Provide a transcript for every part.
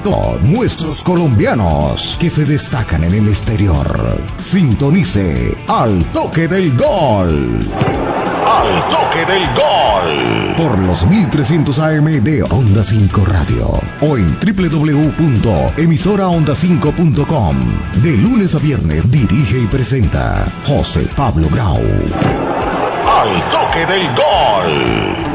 todo nuestros colombianos que se destacan en el exterior. Sintonice al toque del gol. Al toque del gol. Por los 1300 AM de Onda 5 Radio o en www.emisoraonda5.com. De lunes a viernes dirige y presenta José Pablo Grau. Al toque del gol.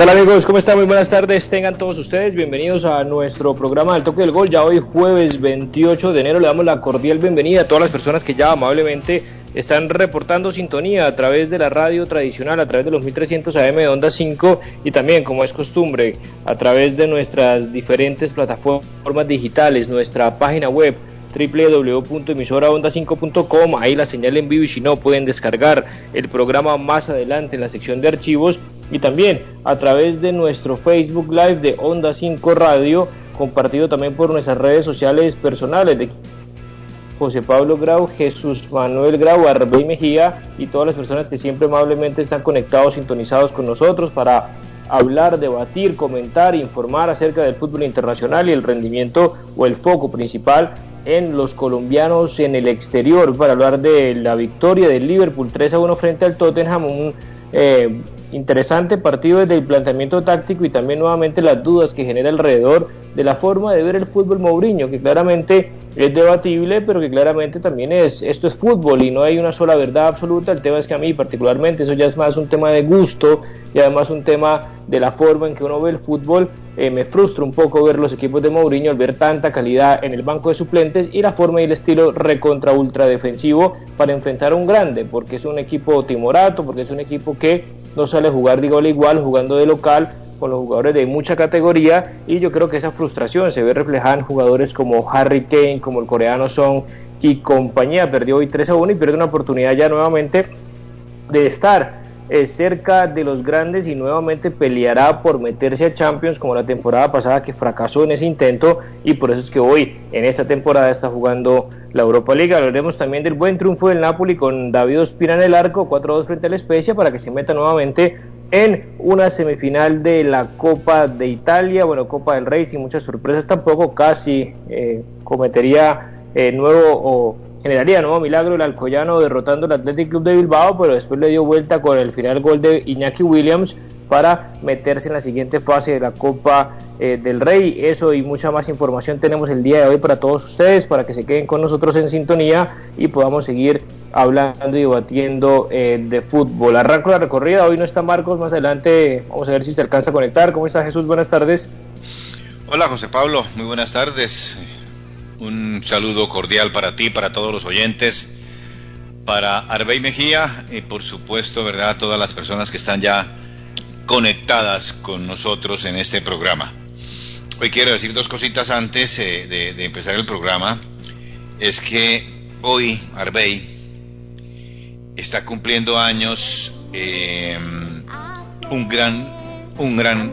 Hola amigos? ¿Cómo están? Muy buenas tardes. Tengan todos ustedes bienvenidos a nuestro programa del Toque del Gol. Ya hoy jueves 28 de enero le damos la cordial bienvenida a todas las personas que ya amablemente están reportando sintonía a través de la radio tradicional, a través de los 1300 AM de Onda 5 y también, como es costumbre, a través de nuestras diferentes plataformas digitales, nuestra página web www.emisoraonda5.com, ahí la señal en vivo y si no pueden descargar el programa más adelante en la sección de archivos y también a través de nuestro Facebook Live de Onda 5 Radio, compartido también por nuestras redes sociales personales de José Pablo Grau, Jesús Manuel Grau, Arbey Mejía y todas las personas que siempre amablemente están conectados, sintonizados con nosotros para hablar, debatir, comentar, informar acerca del fútbol internacional y el rendimiento o el foco principal en los colombianos en el exterior. Para hablar de la victoria del Liverpool 3 a 1 frente al Tottenham, un eh, interesante partido desde el planteamiento táctico y también nuevamente las dudas que genera alrededor de la forma de ver el fútbol Mourinho, que claramente es debatible, pero que claramente también es, esto es fútbol y no hay una sola verdad absoluta. El tema es que a mí particularmente eso ya es más un tema de gusto y además un tema de la forma en que uno ve el fútbol. Eh, me frustra un poco ver los equipos de Mourinho al ver tanta calidad en el banco de suplentes y la forma y el estilo recontra ultra defensivo para enfrentar a un grande, porque es un equipo timorato, porque es un equipo que no sale a jugar de igual igual, jugando de local con los jugadores de mucha categoría y yo creo que esa frustración se ve reflejada en jugadores como Harry Kane, como el coreano Son y compañía. Perdió hoy 3 a 1 y pierde una oportunidad ya nuevamente de estar eh, cerca de los grandes y nuevamente peleará por meterse a Champions como la temporada pasada que fracasó en ese intento y por eso es que hoy en esta temporada está jugando la Europa League. Hablaremos también del buen triunfo del Napoli con David Ospina en el arco, 4-2 frente a la Especia para que se meta nuevamente en una semifinal de la Copa de Italia, bueno, Copa del Rey, sin muchas sorpresas tampoco, casi eh, cometería eh, nuevo o generaría nuevo milagro el Alcoyano derrotando al Athletic Club de Bilbao, pero después le dio vuelta con el final gol de Iñaki Williams para meterse en la siguiente fase de la Copa eh, del Rey. Eso y mucha más información tenemos el día de hoy para todos ustedes, para que se queden con nosotros en sintonía y podamos seguir hablando y debatiendo eh, de fútbol. Arranco la recorrida, hoy no está Marcos, más adelante vamos a ver si se alcanza a conectar. ¿Cómo está Jesús? Buenas tardes. Hola José Pablo, muy buenas tardes. Un saludo cordial para ti, para todos los oyentes, para Arbey Mejía y por supuesto, ¿verdad?, todas las personas que están ya conectadas con nosotros en este programa. Hoy quiero decir dos cositas antes eh, de, empezar el programa. Es que hoy Arbey está cumpliendo años eh, un gran, un gran,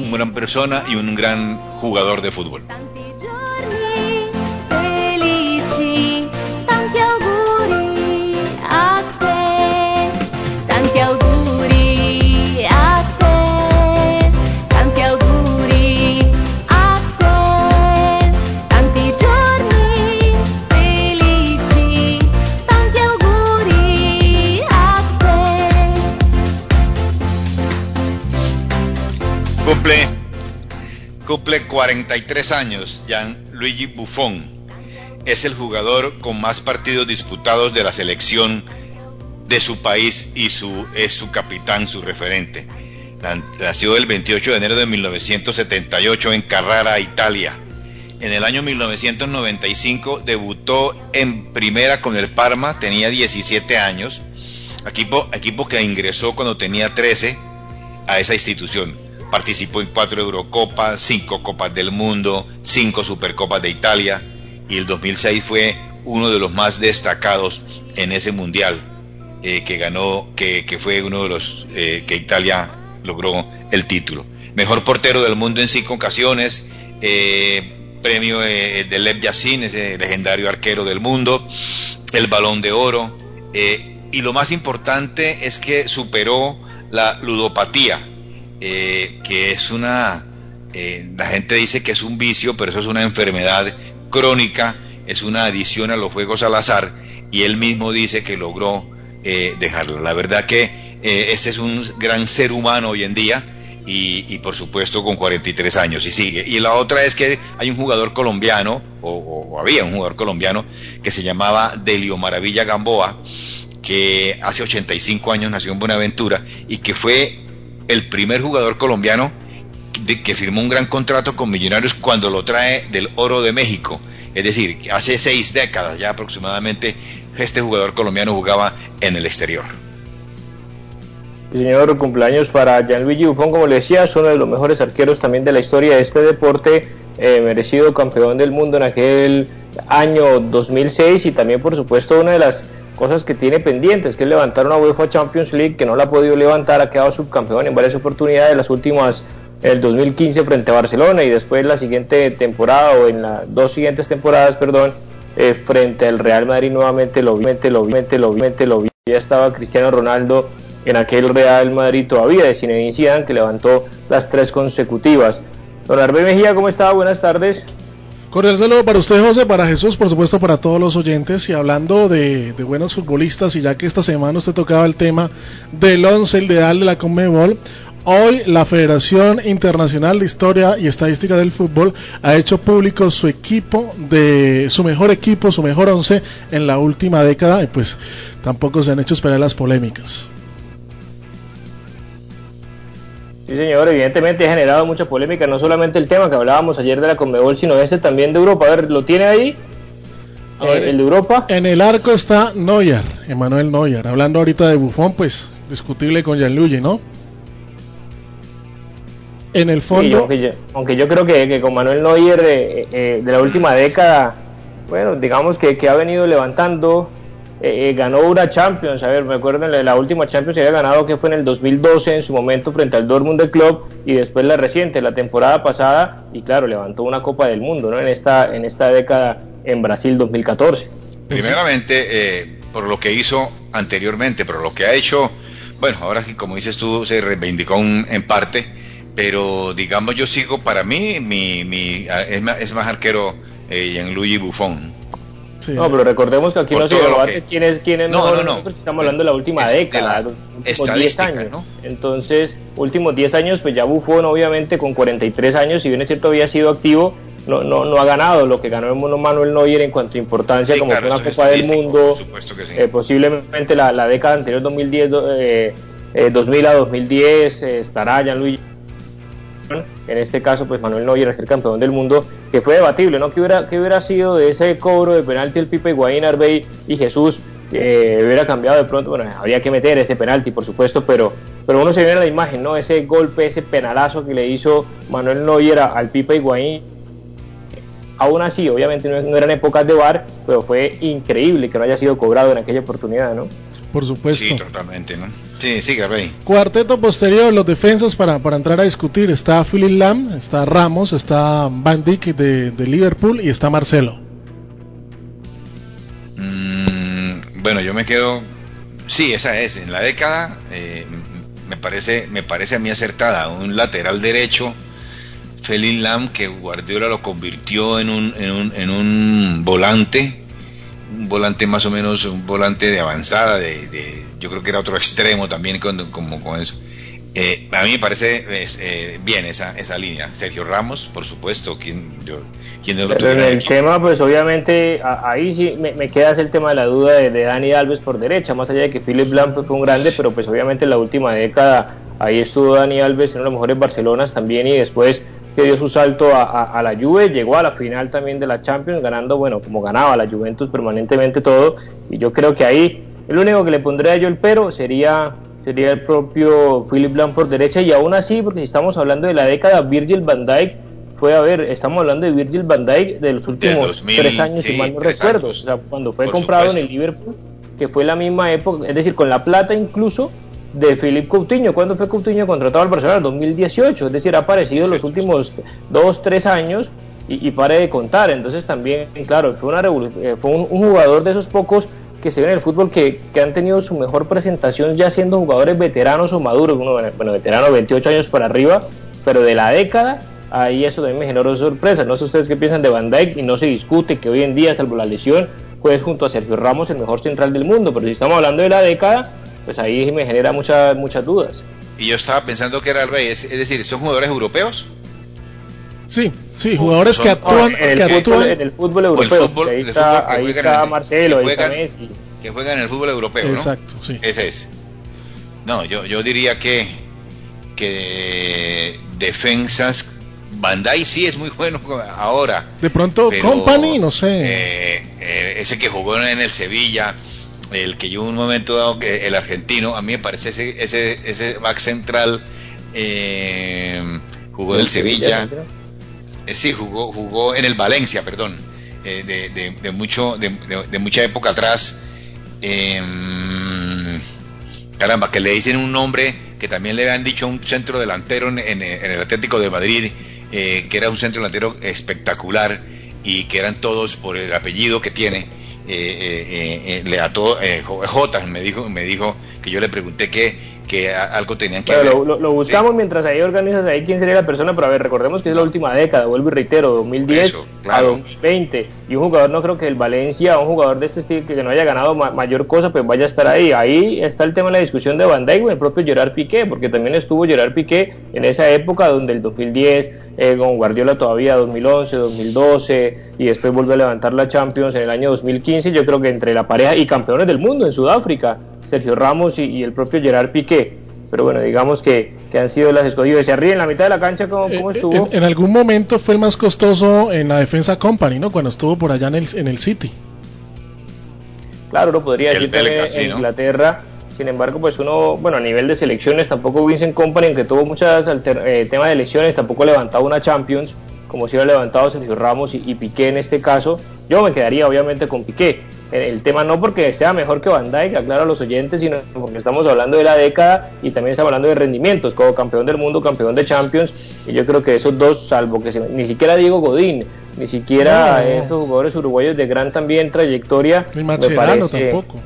un gran persona y un gran jugador de fútbol. Cumple 43 años, Gianluigi Buffon. Es el jugador con más partidos disputados de la selección de su país y su, es su capitán, su referente. Nació el 28 de enero de 1978 en Carrara, Italia. En el año 1995 debutó en primera con el Parma, tenía 17 años, equipo, equipo que ingresó cuando tenía 13 a esa institución. Participó en cuatro Eurocopas, cinco Copas del Mundo, cinco Supercopas de Italia y el 2006 fue uno de los más destacados en ese mundial eh, que ganó, que, fue uno de los eh, que Italia logró el título. Mejor portero del mundo en cinco ocasiones, eh, premio de Lev Yassin, ese legendario arquero del mundo, el balón de oro, y lo más importante es que superó la ludopatía eh, que es una, eh, la gente dice que es un vicio, pero eso es una enfermedad crónica, es una adición a los juegos al azar, y él mismo dice que logró dejarlo. La verdad que este es un gran ser humano hoy en día, y, por supuesto con 43 años y sigue. Y la otra es que hay un jugador colombiano, o, había un jugador colombiano, que se llamaba Delio Maravilla Gamboa, que hace 85 años nació en Buenaventura y que fue el primer jugador colombiano de, que firmó un gran contrato con Millonarios cuando lo trae del Oro de México. Es decir, hace seis décadas ya aproximadamente este jugador colombiano jugaba en el exterior señor, cumpleaños para Gianluigi Buffon, como le decía, es uno de los mejores arqueros también de la historia de este deporte, eh, merecido campeón del mundo en aquel año 2006 y también, por supuesto, una de las cosas que tiene pendientes, que es levantar una UEFA Champions League, que no la ha podido levantar, ha quedado subcampeón en varias oportunidades, las últimas el 2015 frente a Barcelona y después la siguiente temporada o en las dos siguientes temporadas, perdón, eh, frente al Real Madrid nuevamente lo vi, lo vi, lo vi, lo vi, ya estaba Cristiano Ronaldo en aquel Real Madrid todavía de Zinedine Zidane que levantó las tres consecutivas. Don Arbel Mejía, ¿cómo está? Buenas tardes. Cordial saludo para usted, José, para Jesús, por supuesto, para todos los oyentes. Y hablando de, buenos futbolistas, y ya que esta semana usted tocaba el tema del once ideal de la Conmebol, hoy la Federación Internacional de Historia y Estadística del Fútbol ha hecho público su equipo, de su mejor equipo, su mejor once en la última década, y pues tampoco se han hecho esperar las polémicas. Sí, señor, evidentemente ha generado mucha polémica, no solamente el tema que hablábamos ayer de la Conmebol, sino este también de Europa. A ver, ¿lo tiene ahí? Eh, el de Europa. En el arco está Neuer, Emanuel Neuer. Hablando ahorita de Buffon, pues discutible con Gianluigi, ¿no? En el fondo. aunque, yo, creo que, con Manuel Neuer eh, eh, de la última década, bueno, digamos que, que ha venido levantando eh, eh, ganó una Champions, a ver, me acuerdo en la, última Champions que había ganado que fue en el 2012 en su momento frente al Dortmund del Club y después la reciente, la temporada pasada y claro, levantó una Copa del Mundo, ¿no? En esta en esta década en Brasil 2014. Primeramente eh, por lo que hizo anteriormente, pero lo que ha hecho, bueno, ahora como dices tú se reivindicó en parte, pero digamos yo sigo para mí mi, mi es, más, es más arquero eh, Gianluigi Buffon no, pero recordemos que aquí no se debate quién es quién es no, no, no, estamos hablando de la última década, los últimos 10 años. ¿no? Entonces, últimos 10 años, pues ya Buffon obviamente con 43 años, si bien es cierto había sido activo, no, no, no ha ganado lo que ganó el mono Manuel Neuer en cuanto a importancia como una Copa del Mundo, eh, posiblemente la, la, década anterior 2010, eh, 2000 eh, a 2010 eh, estará Luis en este caso pues Manuel Neuer es el campeón del mundo, que fue debatible, ¿no? ¿Qué hubiera, qué hubiera sido de ese cobro de penalti el Pipe Higuaín, Arbey y Jesús? que hubiera cambiado de pronto, bueno, había que meter ese penalti, por supuesto, pero, pero uno se ve en la imagen, ¿no? Ese golpe, ese penalazo que le hizo Manuel Neuer al Pipe Higuaín. Aún así, obviamente no, no eran épocas de bar, pero fue increíble que no haya sido cobrado en aquella oportunidad, ¿no? Por supuesto. Sí, totalmente, ¿no? Sí, sí, Gabriel. Cuarteto posterior, los defensas para, para entrar a discutir. Está Philip Lam, está Ramos, está Van Dijk de, de Liverpool y está Marcelo. Mm, bueno, yo me quedo... Sí, esa es. En la década eh, me, parece, me parece a mí acertada. Un lateral derecho, Philip Lam, que Guardiola lo convirtió en un, en un, en un volante un volante más o menos, un volante de avanzada, de, yo creo que era otro extremo también con, como con eso. Eh, a mí me parece eh, bien esa, esa línea. Sergio Ramos, por supuesto, quien, yo, quien Pero en el tema, pues obviamente, ahí sí me, me queda el tema de la duda de, Dani Alves por derecha, más allá de que Philip Blanc fue un grande, pero pues obviamente en la última década ahí estuvo Dani Alves en uno de los mejores Barcelonas también y después que dio su salto a, la Juve, llegó a la final también de la Champions, ganando, bueno, como ganaba la Juventus permanentemente todo, y yo creo que ahí el único que le pondría yo el pero sería sería el propio Philip Blanc por derecha, y aún así, porque si estamos hablando de la década, Virgil van Dijk fue a ver, estamos hablando de Virgil van Dijk de los últimos tres años, si mal no recuerdo, o sea, cuando fue comprado en el Liverpool, que fue la misma época, es decir, con la plata incluso de Filipe Coutinho. ¿Cuándo fue Coutinho contratado al Barcelona? En 2018, es decir, ha aparecido en los últimos dos, tres años y, y, pare de contar. Entonces también, claro, fue, una eh, fue un, jugador de esos pocos que se ven en el fútbol que, que, han tenido su mejor presentación ya siendo jugadores veteranos o maduros, uno, bueno, veterano 28 años para arriba, pero de la década, ahí eso también me generó sorpresa. No sé ustedes qué piensan de Van Dijk y no se discute que hoy en día, salvo la lesión, pues junto a Sergio Ramos el mejor central del mundo, pero si estamos hablando de la década, pues ahí me genera muchas muchas dudas. Y yo estaba pensando que era el rey, es, decir, ¿son jugadores europeos? Sí, sí, jugadores que actúan, en, el fútbol, en el fútbol europeo. ahí está, ahí está Marcelo, ahí está Messi. Que juegan en el fútbol europeo, Exacto, sí. Ese es. No, yo, yo diría que, que defensas Bandai sí es muy bueno ahora. De pronto, Company, no sé. Eh, eh, ese que jugó en el Sevilla, el que yo un momento dado, que el argentino, a mí me parece ese, ese, ese back central eh, jugó en el Sevilla. sí, jugó, jugó en el Valencia, perdón, de, de, mucho, de, mucha época atrás. Em, caramba, que le dicen un nombre que también le habían dicho un centro delantero en, en el Atlético de Madrid eh, que era un centro delantero espectacular y que eran todos por el apellido que tiene. Eh, eh, le ató J me dijo me dijo que yo le pregunté que, que algo tenían que ver. Lo, buscamos mientras ahí organizas ahí quién sería la persona, pero a ver, recordemos que es la última década, vuelvo y reitero, 2010 a 2020, y un jugador no creo que el Valencia, un jugador de este estilo que no haya ganado mayor cosa, pues vaya a estar ahí. Ahí está el tema de la discusión de Van Dijk el propio Gerard Piqué, porque también estuvo Gerard Piqué en esa época donde el 2010 eh, con Guardiola todavía 2011, 2012 y después vuelve a levantar la Champions en el año 2015. Yo creo que entre la pareja y campeones del mundo en Sudáfrica, Sergio Ramos y, el propio Gerard Piqué. Pero bueno, digamos que, que han sido las escogidas. Se arriba en la mitad de la cancha, ¿cómo, cómo eh, estuvo? En, algún momento fue el más costoso en la defensa Company, ¿no? Cuando estuvo por allá en el, en el City. Claro, uno podría decir que en Inglaterra sin embargo, pues uno, bueno, a nivel de selecciones, tampoco Vincent Company, aunque tuvo muchas eh, temas de lesiones, tampoco ha levantado una Champions, como si hubiera levantado Sergio Ramos y, Piqué en este caso. Yo me quedaría obviamente con Piqué. El tema no porque sea mejor que Van Dijk, aclaro a los oyentes, sino porque estamos hablando de la década y también estamos hablando de rendimientos, como campeón del mundo, campeón de Champions, y yo creo que esos dos, salvo que ni siquiera Diego Godín, ni siquiera esos jugadores uruguayos de gran también trayectoria, ni Macherano tampoco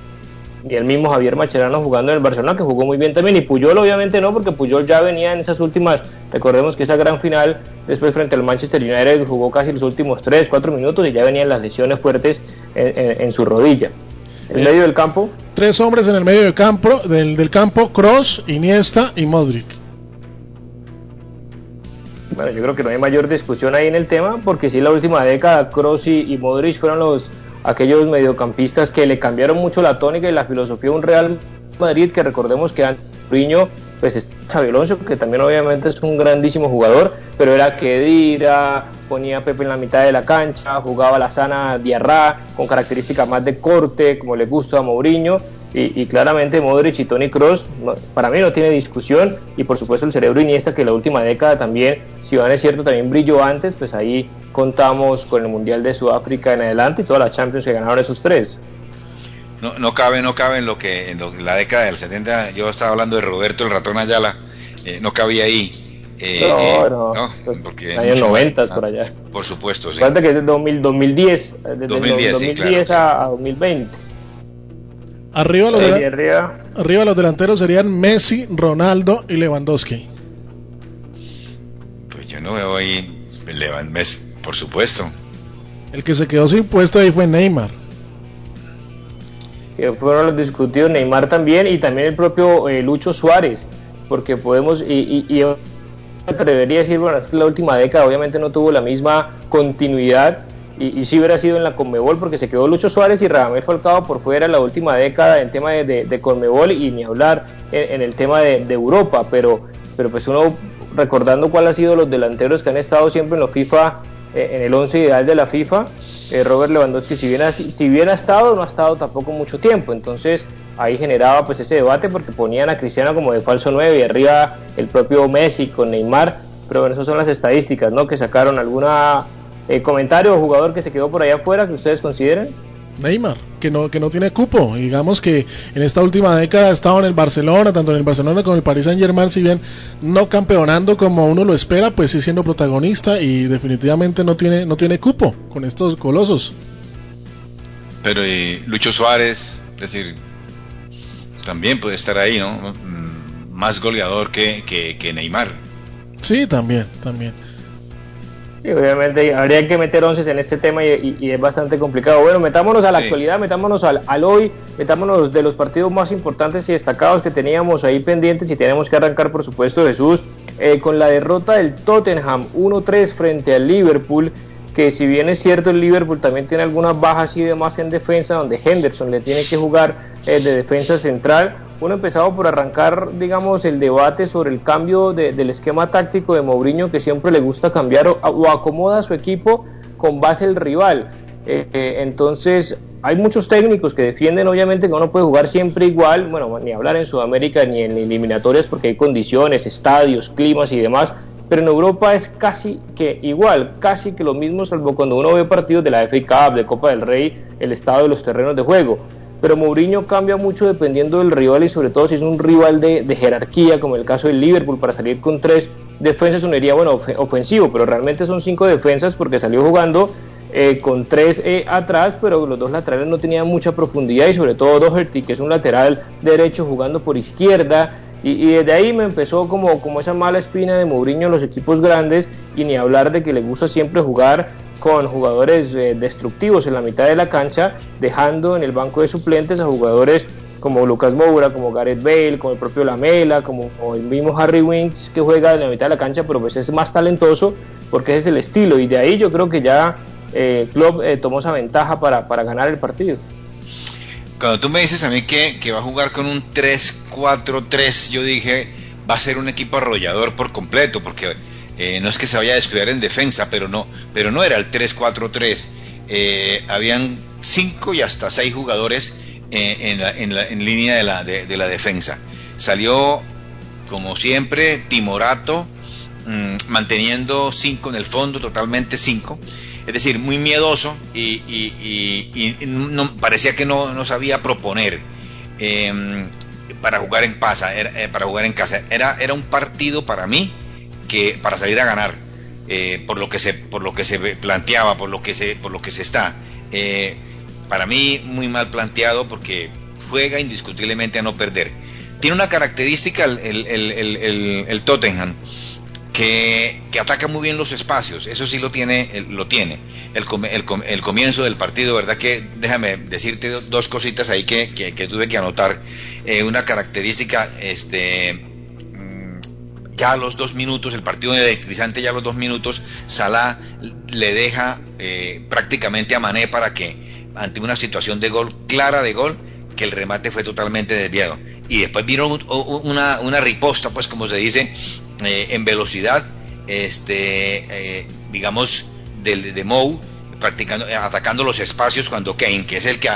y el mismo Javier Macherano jugando en el Barcelona, que jugó muy bien también, y Puyol obviamente no, porque Puyol ya venía en esas últimas, recordemos que esa gran final, después frente al Manchester United, jugó casi los últimos 3, 4 minutos y ya venían las lesiones fuertes en, su rodilla. En medio del campo. Tres hombres en el medio del campo, del, del campo, Cross, Iniesta y Modric. Bueno, yo creo que no hay mayor discusión ahí en el tema, porque si la última década Cross y Modric fueron los aquellos mediocampistas que le cambiaron mucho la tónica y la filosofía de un Real Madrid que recordemos que Mourinho pues es Xabi Alonso que también obviamente es un grandísimo jugador pero era Kedira ponía a Pepe en la mitad de la cancha jugaba la sana Diarra con características más de corte como le gusta a Mourinho y, claramente Modric y Tony Cross para mí no tiene discusión y por supuesto el cerebro Iniesta que la última década también si van es cierto también brilló antes pues ahí contamos con el Mundial de Sudáfrica en adelante y todas las Champions que ganaron esos tres. No, no cabe, no cabe en lo que en, la década del 70, yo estaba hablando de Roberto el ratón Ayala, eh, no cabía ahí. Eh, no, eh, no, no pues, porque años 90 por allá. Por supuesto, sí. que es de 2010, desde 2010, 2010 a, 2020. Arriba los, arriba los delanteros serían Messi, Ronaldo y Lewandowski. Pues yo no veo ahí Lewandowski por supuesto. El que se quedó sin puesto ahí fue Neymar. Que fueron los discutidos Neymar también y también el propio eh, Lucho Suárez, porque podemos, y, y, yo me atrevería a decir, bueno, es que la última década obviamente no tuvo la misma continuidad y, y sí hubiera sido en la Conmebol porque se quedó Lucho Suárez y Radamel Falcao por fuera la última década en tema de, de, Conmebol y ni hablar en, el tema de, de, Europa, pero, pero pues uno recordando cuáles han sido los delanteros que han estado siempre en los FIFA eh, en el 11 ideal de la FIFA. Eh, Robert Lewandowski, si bien, ha, si bien ha estado, no ha estado tampoco mucho tiempo. Entonces ahí generaba pues ese debate porque ponían a Cristiano como de falso 9 y arriba el propio Messi con Neymar. Pero bueno, esas son las estadísticas, ¿no? Que sacaron alguna eh, comentario o jugador que se quedó por allá afuera que ustedes consideren. Neymar, que no, que no tiene cupo. Digamos que en esta última década ha estado en el Barcelona, tanto en el Barcelona como en el Paris Saint Germain, si bien no campeonando como uno lo espera, pues sí siendo protagonista y definitivamente no tiene, no tiene cupo con estos colosos. Pero y Lucho Suárez, Es decir, también puede estar ahí, ¿no? Mm, más goleador que, que, Neymar. Sí, también, también. Y obviamente habría que meter once en este tema y, es bastante complicado. Bueno, metámonos a la actualidad, metámonos al, al, hoy, metámonos de los partidos más importantes y destacados que teníamos ahí pendientes y tenemos que arrancar, por supuesto, Jesús, eh, con la derrota del Tottenham 1-3 frente al Liverpool que si bien es cierto el Liverpool también tiene algunas bajas y demás en defensa, donde Henderson le tiene que jugar eh, de defensa central, uno empezado por arrancar, digamos, el debate sobre el cambio del esquema táctico de Mourinho, que siempre le gusta cambiar o, acomoda a su equipo con base el rival. Eh, eh, entonces, hay muchos técnicos que defienden, obviamente, que uno puede jugar siempre igual, bueno, ni hablar en Sudamérica ni en eliminatorias porque hay condiciones, estadios, climas y demás, pero en Europa es casi que igual, casi que lo mismo, salvo cuando uno ve partidos de la FA Cup, de Copa del Rey, el estado de los terrenos de juego. Pero Mourinho cambia mucho dependiendo del rival y sobre todo si es un rival de, jerarquía, como el caso del Liverpool, para salir con tres defensas uno diría, bueno, ofensivo, pero realmente son cinco defensas porque salió jugando eh, con tres eh, atrás, pero los dos laterales no tenían mucha profundidad y sobre todo Doherty, que es un lateral derecho jugando por izquierda, y, desde ahí me empezó como, como esa mala espina de Mourinho los equipos grandes y ni hablar de que le gusta siempre jugar con jugadores eh, destructivos en la mitad de la cancha, dejando en el banco de suplentes a jugadores como Lucas Moura, como Gareth Bale, como el propio Lamela, como, el mismo Harry Winks que juega en la mitad de la cancha, pero pues es más talentoso porque ese es el estilo y de ahí yo creo que ya eh, Klopp eh, tomó esa ventaja para, para ganar el partido. Cuando tú me dices a mí que, que va a jugar con un 3-4-3, yo dije, va a ser un equipo arrollador por completo, porque eh, no es que se vaya a descuidar en defensa, pero no, pero no era el 3-4-3. Eh, habían 5 y hasta 6 jugadores eh, en, la, línea de la, de, la defensa. Salió, como siempre, Timorato, mmm, manteniendo 5 en el fondo, totalmente 5 es decir, muy miedoso y, no, parecía que no, sabía proponer para jugar en para jugar en casa. Era, era un partido para mí que para salir a ganar, eh, por lo que se, por lo que se planteaba, por lo que se, por lo que se está. Eh, para mí muy mal planteado porque juega indiscutiblemente a no perder. Tiene una característica el, el, el Tottenham que, ataca muy bien los espacios, eso sí lo tiene, lo tiene. El, el, comienzo del partido, ¿verdad? Que déjame decirte dos cositas ahí que, tuve que anotar. Eh, una característica, este, ya los dos minutos, el partido electrizante ya los dos minutos, Salah le deja eh, prácticamente a Mané para que, ante una situación de gol, clara de gol, que el remate fue totalmente desviado. Y después vino una, una riposta, pues como se dice, eh, en velocidad, este, eh, digamos, de, de Mou, practicando, eh, atacando los espacios cuando Kane, que es el que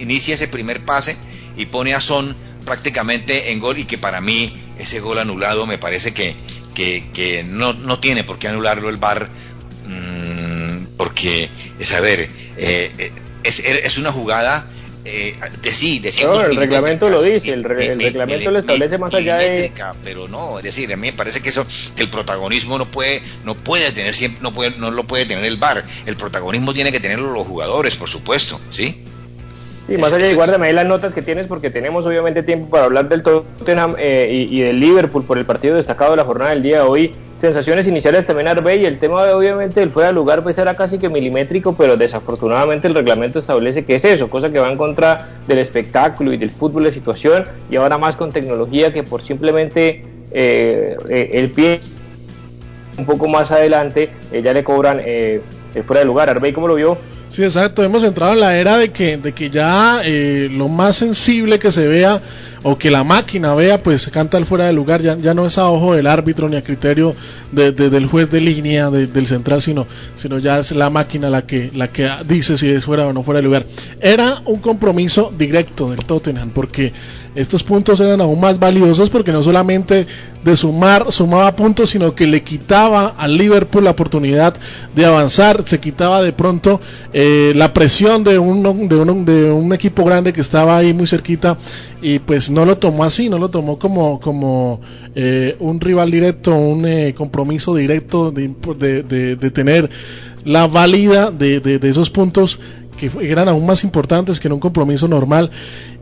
inicia ese primer pase y pone a Son prácticamente en gol y que para mí ese gol anulado me parece que, que, no, no, tiene por qué anularlo el VAR mm, porque es a ver es, es, una jugada eh, de sí, de no, el reglamento lo dice, el, reglamento lo establece más allá de pero no, es decir, a mí me parece que eso que el protagonismo no puede no puede tener siempre no puede no lo puede tener el VAR, el protagonismo tiene que tenerlo los jugadores, por supuesto, ¿sí? Y más allá de guárdame ahí las notas que tienes porque tenemos obviamente tiempo para hablar del Tottenham eh, y, del Liverpool por el partido destacado de la jornada del día de hoy. Sensaciones iniciales también Arbey y el tema obviamente del fuera de lugar pues era casi que milimétrico, pero desafortunadamente el reglamento establece que es eso, cosa que va en contra del espectáculo y del fútbol de situación y ahora más con tecnología que por simplemente eh, eh, el pie un poco más adelante ya le cobran el fuera de lugar. Arbey, ¿cómo lo vio? Sí, exacto. Hemos entrado en la era de que, de que ya eh, lo más sensible que se vea o que la máquina vea, pues canta al fuera de lugar, ya, ya no es a ojo del árbitro ni a criterio de, del juez de línea, del central, sino, sino ya es la máquina la que, la que dice si es fuera o no fuera de lugar. Era un compromiso directo del Tottenham, porque estos puntos eran aún más valiosos porque no solamente de sumar sumaba puntos, sino que le quitaba al Liverpool la oportunidad de avanzar, se quitaba de pronto eh, la presión de un, de, un, de un equipo grande que estaba ahí muy cerquita y pues no lo tomó así, no lo tomó como, como eh, un rival directo, un eh, compromiso directo de, de, de, tener la válida de, de, esos puntos que eran aún más importantes que en un compromiso normal.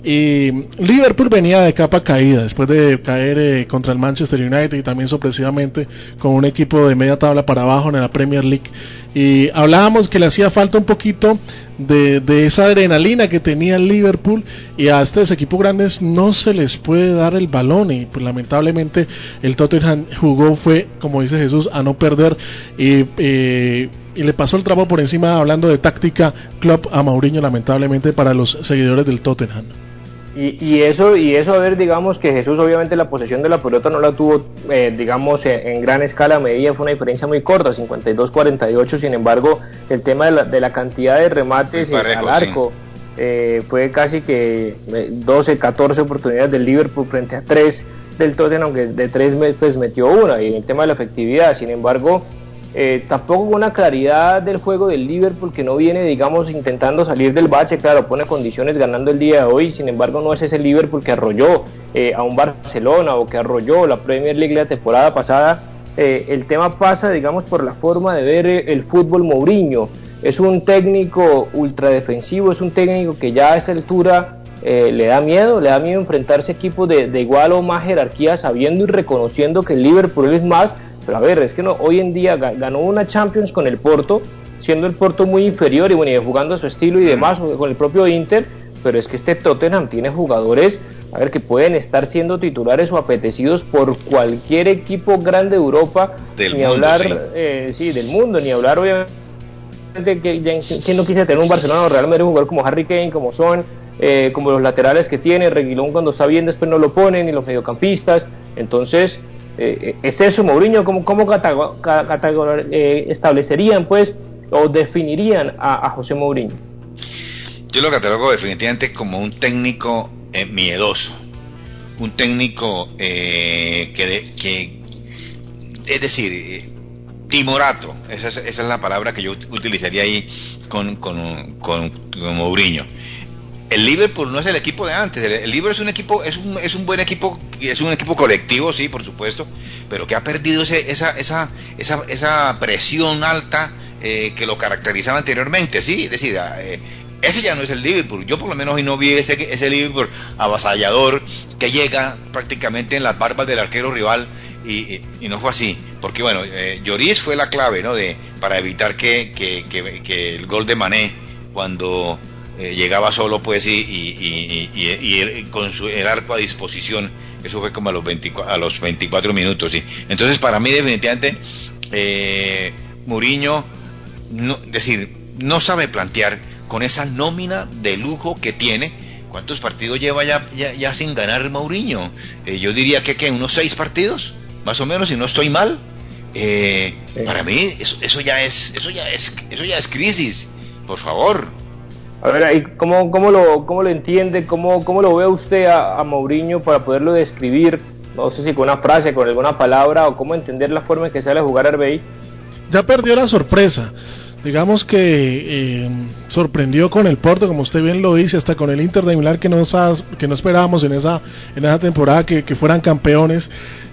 Y Liverpool venía de capa caída después de caer eh, contra el Manchester United y también sorpresivamente con un equipo de media tabla para abajo en la Premier League. Y hablábamos que le hacía falta un poquito de, esa adrenalina que tenía el Liverpool y a estos equipos grandes no se les puede dar el balón y pues, lamentablemente el Tottenham jugó fue como dice Jesús a no perder y eh, y le pasó el trapo por encima hablando de táctica club a Mauriño lamentablemente para los seguidores del Tottenham. Y, eso, y eso a ver, digamos que Jesús obviamente la posesión de la pelota no la tuvo, eh, digamos, en, gran escala medida, fue una diferencia muy corta, 52-48, sin embargo, el tema de la, cantidad de remates al arco eh, fue casi que 12, eh, 14 oportunidades del Liverpool frente a 3 del Tottenham, aunque de 3 pues metió una, y el tema de la efectividad, sin embargo, eh, tampoco una claridad del juego del Liverpool que no viene, digamos, intentando salir del bache, claro, pone condiciones ganando el día de hoy, sin embargo no es ese Liverpool que arrolló eh, a un Barcelona o que arrolló la Premier League la temporada pasada. Eh, el tema pasa, digamos, por la forma de ver el fútbol Mourinho. Es un técnico ultradefensivo, es un técnico que ya a esa altura le da miedo, le da miedo enfrentarse a equipos de, de igual o más jerarquía, sabiendo y reconociendo que el Liverpool es más, pero a ver, es que no, hoy en día ganó una Champions con el Porto, siendo el Porto muy inferior y bueno, jugando a su estilo y demás, con el propio Inter, pero es que este Tottenham tiene jugadores, a ver, que pueden estar siendo titulares o apetecidos por cualquier equipo grande de Europa, ni hablar, eh, sí. del mundo, ni hablar obviamente que quien no quise tener un Barcelona o Real Madrid jugar como Harry Kane, como Son, eh, como los laterales que tiene, Reguilón cuando está bien después no lo ponen, ni los mediocampistas, entonces eh, ¿Es eso, Mourinho? ¿Cómo, cómo eh, establecerían pues o definirían a, José Mourinho? Yo lo catalogo definitivamente como un técnico eh, miedoso, un técnico que, que, es decir, timorato, esa es, la palabra que yo utilizaría ahí con, con, con, con Mourinho el Liverpool no es el equipo de antes. El, Liverpool es un equipo, es un, es un buen equipo, es un equipo colectivo, sí, por supuesto, pero que ha perdido esa, esa, esa, esa presión alta eh, que lo caracterizaba anteriormente, sí, es decir, eh, ese ya no es el Liverpool. Yo por lo menos hoy no vi ese, ese Liverpool avasallador que llega prácticamente en las barbas del arquero rival y, no fue así. Porque bueno, eh, Lloris fue la clave, ¿no? De, para evitar que, que, que el gol de Mané cuando eh, llegaba solo pues y, y, con su, el arco a disposición, eso fue como a los, 24, a los 24 minutos. ¿sí? Entonces para mí definitivamente eh, Muriño, no, decir, no sabe plantear con esa nómina de lujo que tiene. ¿Cuántos partidos lleva ya, ya, sin ganar Mourinho? Eh, yo diría que, que unos seis partidos, más o menos, si no estoy mal. Eh, para mí eso, eso, ya es eso ya es eso ya es crisis. Por favor, a ver, ¿cómo, cómo, lo, cómo lo entiende? ¿Cómo, cómo lo ve usted a, a Mourinho para poderlo describir? No sé si con una frase, con alguna palabra o cómo entender la forma en que sale a jugar Arbey. Ya perdió la sorpresa. Digamos que eh, sorprendió con el Porto, como usted bien lo dice, hasta con el Inter de Milán que no, que no esperábamos en esa, en esa temporada que, que fueran campeones.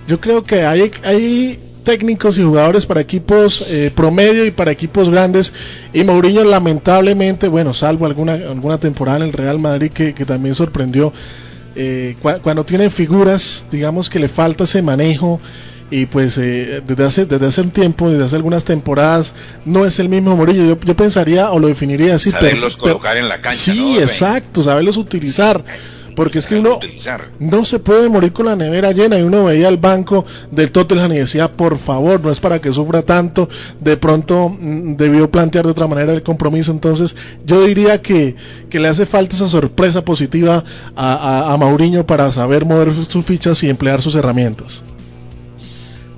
Yo creo que hay, hay técnicos y jugadores para equipos eh, promedio y para equipos grandes. Y Mourinho lamentablemente, bueno, salvo alguna, alguna temporada en el Real Madrid que, también sorprendió, eh, cuando tiene figuras, digamos que le falta ese manejo. Y pues eh, desde, hace, desde hace un tiempo, desde hace algunas temporadas, no es el mismo Mourinho. Yo, yo pensaría o lo definiría así. Saberlos colocar en la cancha. Sí, exacto, saberlos utilizar porque es que uno no se puede morir con la nevera llena y uno veía el banco del Tottenham y decía, por favor, no es para que sufra tanto, de pronto mm, debió plantear de otra manera el compromiso, entonces yo diría que, que le hace falta esa sorpresa positiva a, a, Mauriño para saber mover sus fichas y emplear sus herramientas.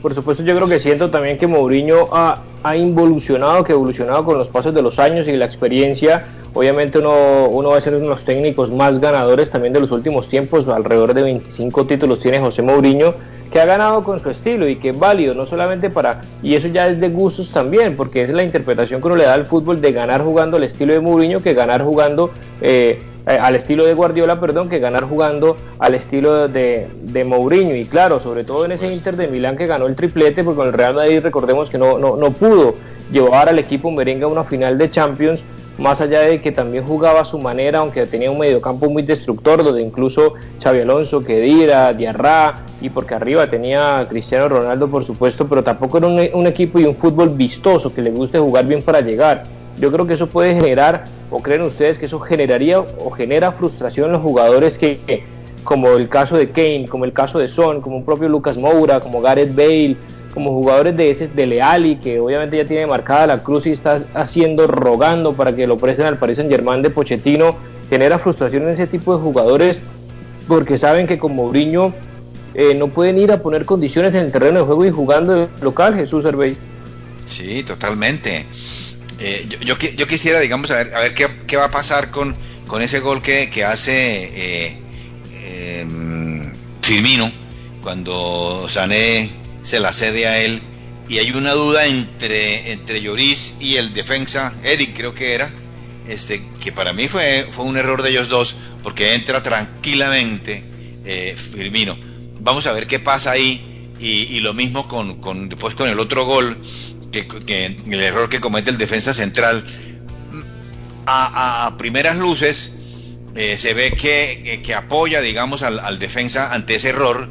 Por supuesto, yo creo que siento también que Mourinho ha, ha involucionado, que ha evolucionado con los pasos de los años y la experiencia Obviamente uno, uno va a ser uno de los técnicos más ganadores también de los últimos tiempos, alrededor de 25 títulos tiene José Mourinho, que ha ganado con su estilo y que es válido, no solamente para, y eso ya es de gustos también, porque es la interpretación que uno le da al fútbol de ganar jugando al estilo de Mourinho que ganar jugando eh, al estilo de Guardiola, perdón, que ganar jugando al estilo de, de Mourinho. Y claro, sobre todo en ese pues Inter de Milán que ganó el triplete, porque con el Real Madrid recordemos que no, no, no pudo llevar al equipo merengue a una final de Champions más allá de que también jugaba a su manera, aunque tenía un mediocampo muy destructor, donde incluso Xavi Alonso, Kedira, Diarra, y porque arriba tenía Cristiano Ronaldo, por supuesto, pero tampoco era un, equipo y un fútbol vistoso, que le guste jugar bien para llegar. Yo creo que eso puede generar, o creen ustedes que eso generaría o genera frustración en los jugadores que, como el caso de Kane, como el caso de Son, como un propio Lucas Moura, como Gareth Bale, como jugadores de ese de Leali, que obviamente ya tiene marcada la cruz y está haciendo, rogando para que lo presten al Paris Saint Germain de Pochettino, genera frustración en ese tipo de jugadores porque saben que con Mourinho eh, no pueden ir a poner condiciones en el terreno de juego y jugando local, Jesús Hervey. Sí, totalmente. Eh, yo, yo, quisiera, digamos, a ver, a ver qué, qué, va a pasar con, con ese gol que, que hace eh, em, Firmino cuando Sané se la cede a él y hay una duda entre, entre Lloris y el defensa, Eric creo que era, este, que para mí fue, fue un error de ellos dos, porque entra tranquilamente eh, Firmino. Vamos a ver qué pasa ahí, y, lo mismo con, con, después con el otro gol, que, el error que comete el defensa central. A, primeras luces eh, se ve que, que, apoya, digamos, al defensa ante ese error,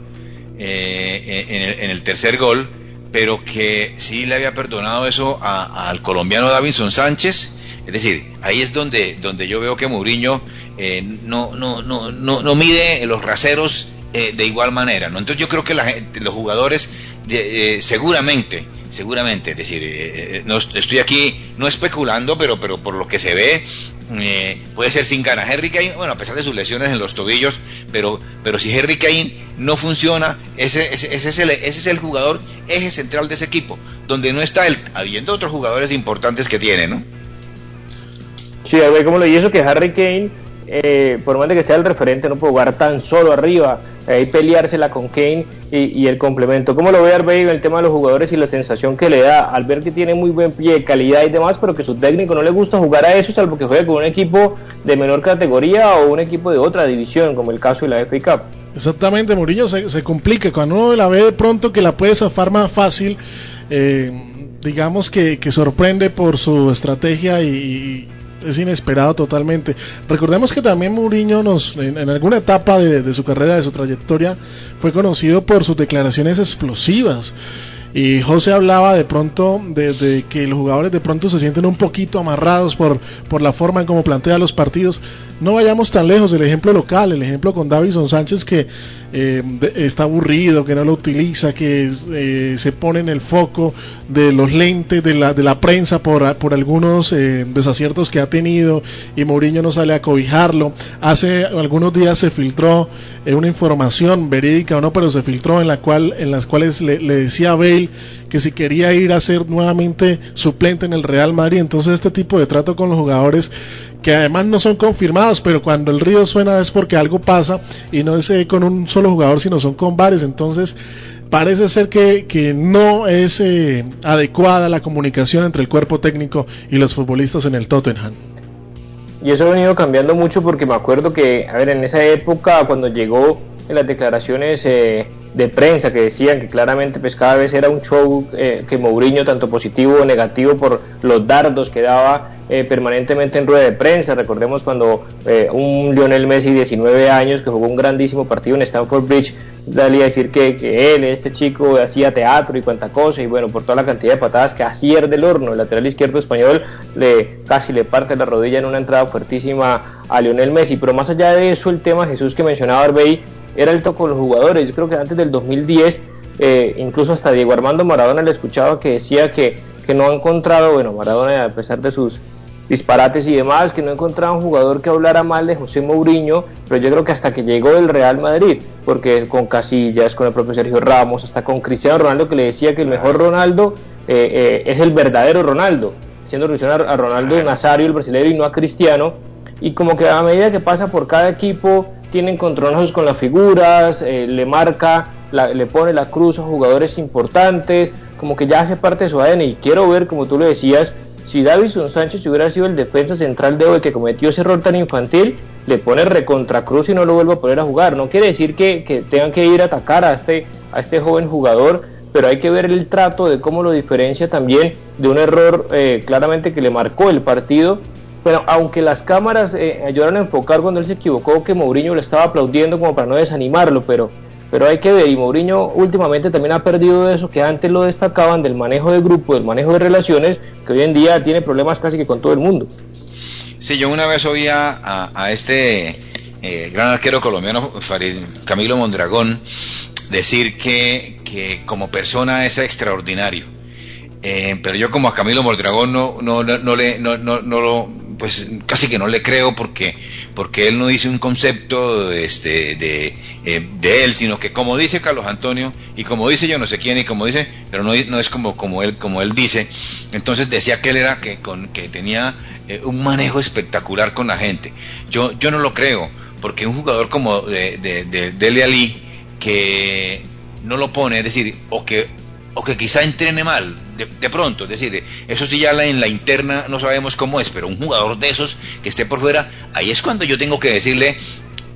eh, en, el, tercer gol, pero que sí le había perdonado eso al colombiano Davinson Sánchez. Es decir, ahí es donde, donde yo veo que Mourinho eh, no, no, no, no, no mide los raseros eh, de igual manera. ¿no? Entonces yo creo que los jugadores seguramente seguramente. Es decir, eh, no, estoy aquí no especulando, pero, pero por lo que se ve, eh, puede ser sin ganas. Harry Kane, bueno, a pesar de sus lesiones en los tobillos, pero, pero si Harry Kane no funciona, ese, ese, ese, es el, ese es el jugador eje central de ese equipo, donde no está él, habiendo otros jugadores importantes que tiene, ¿no? Sí, a ver cómo lo y eso que Harry Kane eh, por más de que sea el referente, no puede jugar tan solo arriba, ahí peleársela con Kane y, el complemento. ¿Cómo lo ve Arbey el tema de los jugadores y la sensación que le da al ver que tiene muy buen pie, calidad y demás, pero que su técnico no le gusta jugar a eso, salvo que juegue con un equipo de menor categoría o un equipo de otra división, como el caso de la FA Cup? Exactamente, Murillo se, complica. Cuando uno la ve de pronto que la puede zafar más fácil, eh, digamos que, sorprende por su estrategia y es inesperado totalmente. Recordemos que también Mourinho nos, en, alguna etapa de, su carrera, de su trayectoria, fue conocido por sus declaraciones explosivas. Y José hablaba de pronto de, que los jugadores de pronto se sienten un poquito amarrados por, por la forma en cómo plantea los partidos. No vayamos tan lejos, el ejemplo local, el ejemplo con Davison Sánchez que eh, está aburrido, que no lo utiliza, que eh, se pone en el foco de los lentes de la, de la prensa por, por algunos eh, desaciertos que ha tenido y Mourinho no sale a cobijarlo. Hace algunos días se filtró una información verídica o no, pero se filtró en la cual en las cuales le, le decía a Bale que si quería ir a ser nuevamente suplente en el Real Madrid, entonces este tipo de trato con los jugadores que además no son confirmados, pero cuando el río suena es porque algo pasa y no es eh, con un solo jugador, sino son con varios. Entonces, parece ser que, que no es eh, adecuada la comunicación entre el cuerpo técnico y los futbolistas en el Tottenham. Y eso ha venido cambiando mucho porque me acuerdo que, a ver, en esa época, cuando llegó en las declaraciones eh, de prensa que decían que claramente pues cada vez era un show que Mourinho, tanto positivo o negativo por los dardos que daba eh, permanentemente en rueda de prensa. Recordemos cuando eh, un Lionel Messi, 19 años, que jugó un grandísimo partido en Stamford Bridge, salía a decir que, que, él, este chico, hacía teatro y cuanta cosa, y bueno, por toda la cantidad de patadas que hacía del horno, el lateral izquierdo español le casi le parte la rodilla en una entrada fuertísima a Lionel Messi. Pero más allá de eso, el tema Jesús que mencionaba Arbey era el toque con los jugadores. Yo creo que antes del 2010, eh, incluso hasta Diego Armando Maradona le escuchaba que decía que, que no ha encontrado, bueno, Maradona a pesar de sus disparates y demás, que no encontraba un jugador que hablara mal de José Mourinho, pero yo creo que hasta que llegó el Real Madrid, porque con Casillas, con el propio Sergio Ramos, hasta con Cristiano Ronaldo, que le decía que el mejor Ronaldo eh, eh, es el verdadero Ronaldo, siendo alusión a Ronaldo Nazario, el brasileño, y no a Cristiano, y como que a medida que pasa por cada equipo, tienen encontronazos con las figuras, eh, le marca, le pone la cruz a jugadores importantes, como que ya hace parte de su ADN, y quiero ver, como tú le decías, si Davison Sánchez hubiera sido el defensa central de hoy que cometió ese error tan infantil, le pone recontra cruz y no lo vuelve a poner a jugar. No quiere decir que, tengan que ir a atacar a este, a este joven jugador, pero hay que ver el trato de cómo lo diferencia también de un error eh, claramente que le marcó el partido bueno, aunque las cámaras eh, ayudaron a enfocar cuando él se equivocó, que Mourinho le estaba aplaudiendo como para no desanimarlo, pero, pero hay que ver, y Mourinho últimamente también ha perdido eso que antes lo destacaban del manejo de grupo, del manejo de relaciones, que hoy en día tiene problemas casi que con todo el mundo. Sí, yo una vez oí a, este eh, gran arquero colombiano, Camilo Mondragón, decir que, que como persona es extraordinario eh, pero yo como a Camilo Mordragón no, no, no, le, no, no, no, pues casi que no le creo porque, porque él no dice un concepto este, de, eh, de él, sino que como dice Carlos Antonio y como dice yo no sé quién y como dice, pero no, no es como, como, él, como él dice, entonces decía que él era que, con, que tenía eh, un manejo espectacular con la gente. Yo, yo no lo creo, porque un jugador como de, de, de Dele Ali que no lo pone, es decir, o que o que quizá entrene mal, de, pronto, es decir, eso sí ya en la interna no sabemos cómo es, pero un jugador de esos que esté por fuera, ahí es cuando yo tengo que decirle,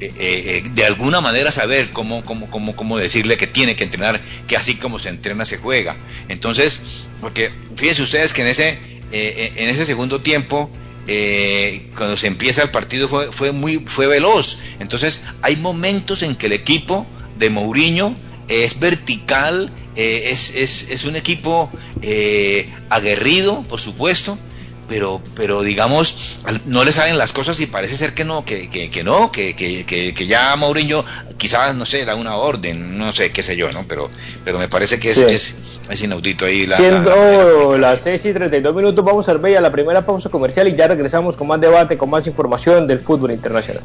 eh, eh, eh, de alguna manera saber cómo, cómo, cómo, cómo decirle que tiene que entrenar, que así como se entrena se juega. Entonces, porque fíjense ustedes que en ese, en ese segundo tiempo, cuando se empieza el partido fue, fue muy fue veloz. Entonces, hay momentos en que el equipo de Mourinho es vertical, eh, es, es, es, un equipo eh, aguerrido, por supuesto, pero, pero digamos, no le salen las cosas y parece ser que no, que, que, que no, que, que, que, ya Mourinho quizás, no sé, da una orden, no sé, qué sé yo, ¿no? Pero, pero me parece que es, es, es, inaudito ahí la... Siendo las 6 y 32 minutos, vamos a ver a la primera pausa comercial y ya regresamos con más debate, con más información del fútbol internacional.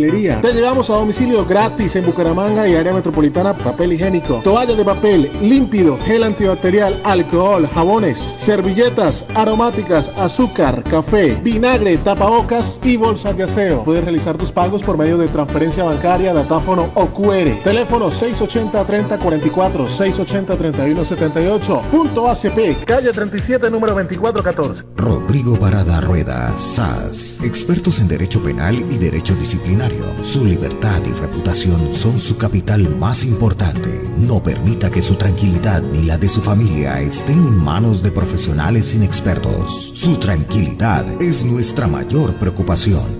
papelería. Te llevamos a domicilio gratis en Bucaramanga y área metropolitana papel higiénico, toallas de papel, límpido, gel antibacterial, alcohol, jabones, servilletas, aromáticas, azúcar, café, vinagre, tapabocas y bolsas de aseo. Puedes realizar tus pagos por medio de transferencia bancaria, datáfono o QR. Teléfono 680-3044, 680-3178. Punto ACP, calle 37, número 2414. Rodrigo Parada Rueda, SAS expertos en derecho penal y derecho disciplinario. Su libertad y reputación son su capital más importante. No permita que su tranquilidad ni la de su familia estén en manos de profesionales inexpertos. Su tranquilidad es nuestra mayor preocupación.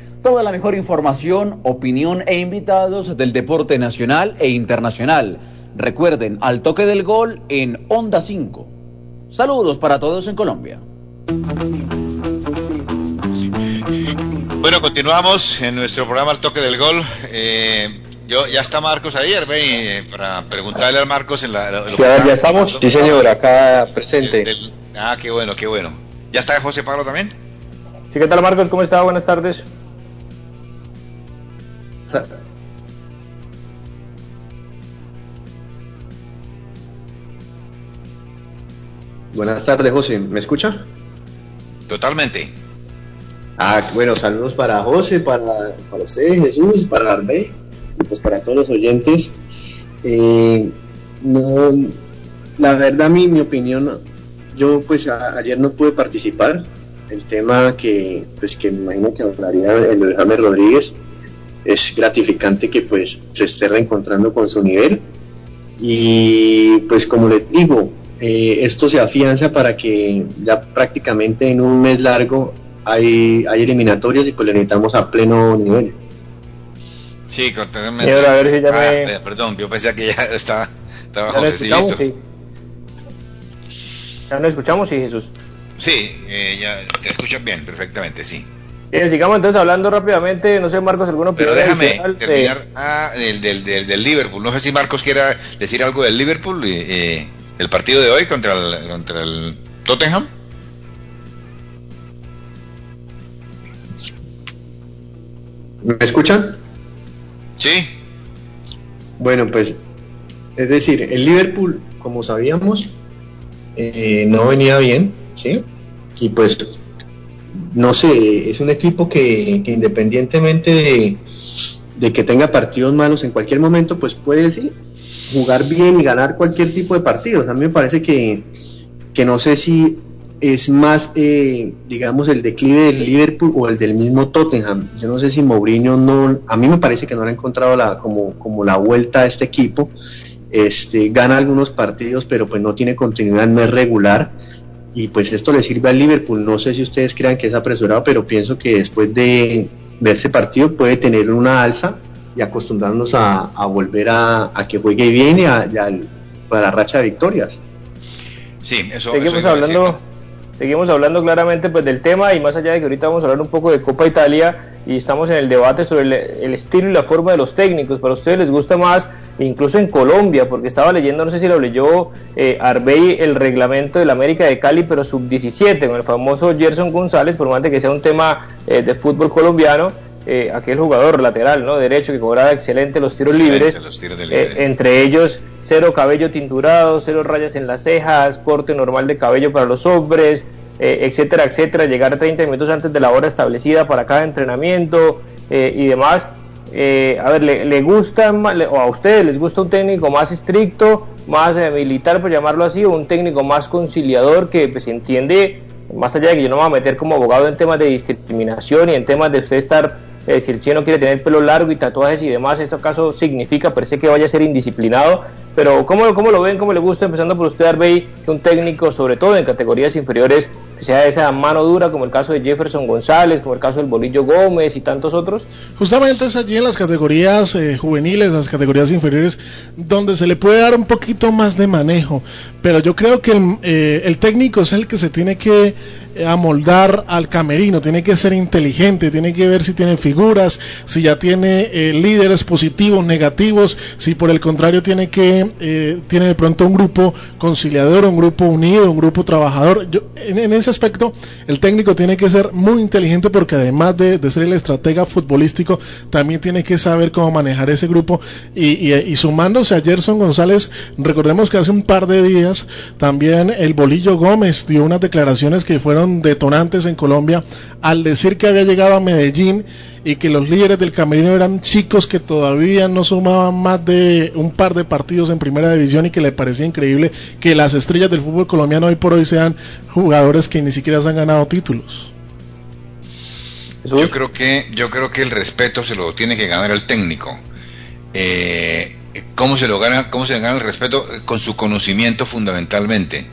Toda la mejor información, opinión e invitados del deporte nacional e internacional. Recuerden, al toque del gol en Onda 5. Saludos para todos en Colombia. Bueno, continuamos en nuestro programa Al Toque del Gol. Eh, yo, ya está Marcos ahí, ve, para preguntarle a Marcos en la. ya, estamos. Sí, señor, acá presente. ah, qué bueno, qué bueno. ¿Ya está José Pablo también? Sí, ¿qué tal Marcos? ¿Cómo está? Buenas tardes. Buenas tardes, José. ¿Me escucha? Totalmente. Ah, bueno, saludos para José, para, para ustedes, Jesús, para Arbey, y pues para todos los oyentes. Eh, no, la verdad, mi, mi opinión, yo pues ayer no pude participar. El tema que, pues que me imagino que hablaría el James Rodríguez, es gratificante que pues se esté reencontrando con su nivel. Y pues como les digo, eh, esto se afianza para que ya prácticamente en un mes largo hay, hay eliminatorios y pues le necesitamos a pleno nivel. Sí, cortamente. A ver si ya me... Ah, perdón, yo pensé que ya estaba, estaba José, sí, listo. Sí. Ya nos escuchamos, sí, Jesús. Sí, eh, ya te escuchas bien, perfectamente, sí. Bien, sigamos entonces hablando rápidamente, no sé, Marcos, alguno Pero déjame terminar ah, del, del, del, Liverpool. No sé si Marcos quiera decir algo del Liverpool. Eh, el partido de hoy contra el, contra el Tottenham? ¿Me escuchan? Sí. Bueno, pues, es decir, el Liverpool, como sabíamos, eh, no venía bien, ¿sí? Y pues, no sé, es un equipo que, independientemente de, que tenga partidos malos en cualquier momento, pues puede jugar bien y ganar cualquier tipo de partidos. A mí me parece que, que no sé si es más, eh, digamos, el declive del Liverpool o el del mismo Tottenham. Yo no sé si Mourinho no, a mí me parece que no ha encontrado la, como, como la vuelta a este equipo. Este, gana algunos partidos, pero pues no tiene continuidad, no es regular. Y pues esto le sirve al Liverpool. No sé si ustedes crean que es apresurado, pero pienso que después de, de ese partido puede tener una alza y acostumbrarnos a, a volver a, a, que juegue bien y a, para la racha de victorias. Sí, eso seguimos hablando seguimos hablando claramente pues del tema y más allá de que ahorita vamos a hablar un poco de Copa Italia y estamos en el debate sobre el, estilo y la forma de los técnicos. Para ustedes les gusta más, incluso en Colombia, porque estaba leyendo, no sé si lo leyó eh, Arbey, el reglamento del América de Cali, pero sub-17, con el famoso Gerson González, por más de que sea un tema eh, de fútbol colombiano eh, aquel jugador lateral, ¿no? Derecho que cobraba excelente los tiros libres, eh, entre ellos cero cabello tinturado, cero rayas en las cejas, corte normal de cabello para los hombres, eh, etcétera, etcétera, llegar 30 minutos antes de la hora establecida para cada entrenamiento y demás. a ver, ¿le, gusta, o a ustedes les gusta un técnico más estricto, más militar, por llamarlo así, o un técnico más conciliador que pues entiende, más allá de que yo no me voy a meter como abogado en temas de discriminación y en temas de usted estar es decir, si no quiere tener pelo largo y tatuajes y demás, esto acaso significa, parece que vaya a ser indisciplinado, pero ¿cómo, cómo lo ven, cómo le gusta, empezando por usted, Arbey, que un técnico, sobre todo en categorías inferiores, sea esa mano dura, como el caso de Jefferson González, como el caso del Bolillo Gómez y tantos otros? Justamente es allí en las categorías eh, juveniles, las categorías inferiores, donde se le puede dar un poquito más de manejo, pero yo creo que el, eh, el técnico es el que se tiene que amoldar al camerino, tiene que ser inteligente, tiene que ver si tiene figuras, si ya tiene eh, líderes positivos, negativos, si por el contrario tiene que eh, tiene de pronto un grupo conciliador, un grupo unido, un grupo trabajador. Yo, en, ese aspecto, el técnico tiene que ser muy inteligente porque además de, ser el estratega futbolístico, también tiene que saber cómo manejar ese grupo y, y sumándose a Gerson González, recordemos que hace un par de días también el Bolillo Gómez dio unas declaraciones que fueron detonantes en Colombia al decir que había llegado a Medellín y que los líderes del camerino eran chicos que todavía no sumaban más de un par de partidos en primera división y que le parecía increíble que las estrellas del fútbol colombiano hoy por hoy sean jugadores que ni siquiera se han ganado títulos. Yo creo que yo creo que el respeto se lo tiene que ganar el técnico. Eh, ¿Cómo se lo gana? ¿Cómo se gana el respeto? Con su conocimiento fundamentalmente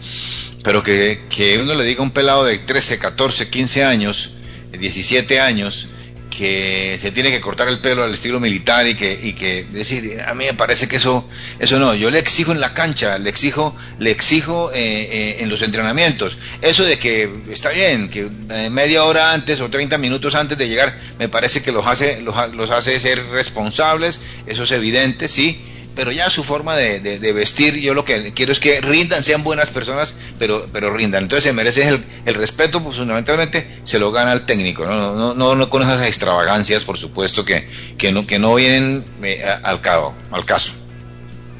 pero que, uno le diga a un pelado de 13, 14, 15 años, 17 años, que se tiene que cortar el pelo al estilo militar y que, y que decir, a mí me parece que eso, eso no, yo le exijo en la cancha, le exijo, le exijo eh, eh, en los entrenamientos. Eso de que está bien, que eh, media hora antes o 30 minutos antes de llegar, me parece que los hace, los, los hace ser responsables, eso es evidente, sí, pero ya su forma de, vestir, yo lo que quiero es que rindan, sean buenas personas, pero, pero rindan. Entonces se merece el, respeto, pues fundamentalmente se lo gana el técnico, no, no, no, no con esas extravagancias, por supuesto, que, que, no, que no vienen eh, al, cabo, al caso.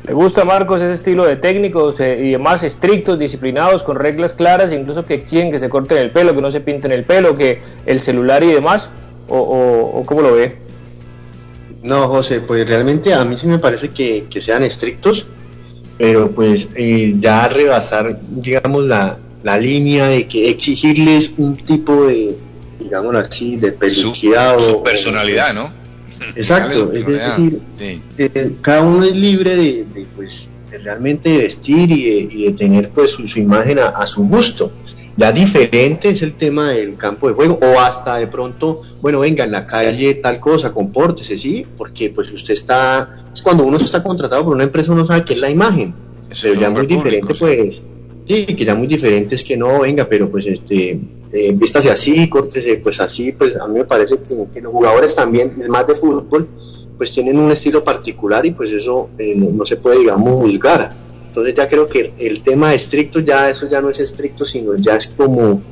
Me gusta, Marcos, ese estilo de técnicos eh, y demás estrictos, disciplinados, con reglas claras, incluso que exigen que se corten el pelo, que no se pinten el pelo, que el celular y demás, o, o, o ¿cómo lo ve? No, José, pues realmente a mí sí me parece que, sean estrictos, pero pues eh, ya rebasar, digamos, la, línea de que exigirles un tipo de, digamos así, de peluquía o... Su personalidad, ¿no? Exacto, es decir, eh, cada uno es libre de, pues, realmente vestir y de, tener pues su, imagen a, su gusto. Ya diferente es el tema del campo de juego o hasta de pronto, bueno, venga, en la calle tal cosa, compórtese, ¿sí? Porque pues usted está, es cuando uno está contratado por una empresa uno sabe que es la imagen, pero ya muy diferente pues, sí, que ya muy diferente es que no, venga, pero pues este, eh, vístase así, córtese pues así, pues a mí me parece que, los jugadores también, más de fútbol, pues tienen un estilo particular y pues eso eh, no se puede, digamos, juzgar entonces ya creo que el tema estricto ya eso ya no es estricto, sino ya es como,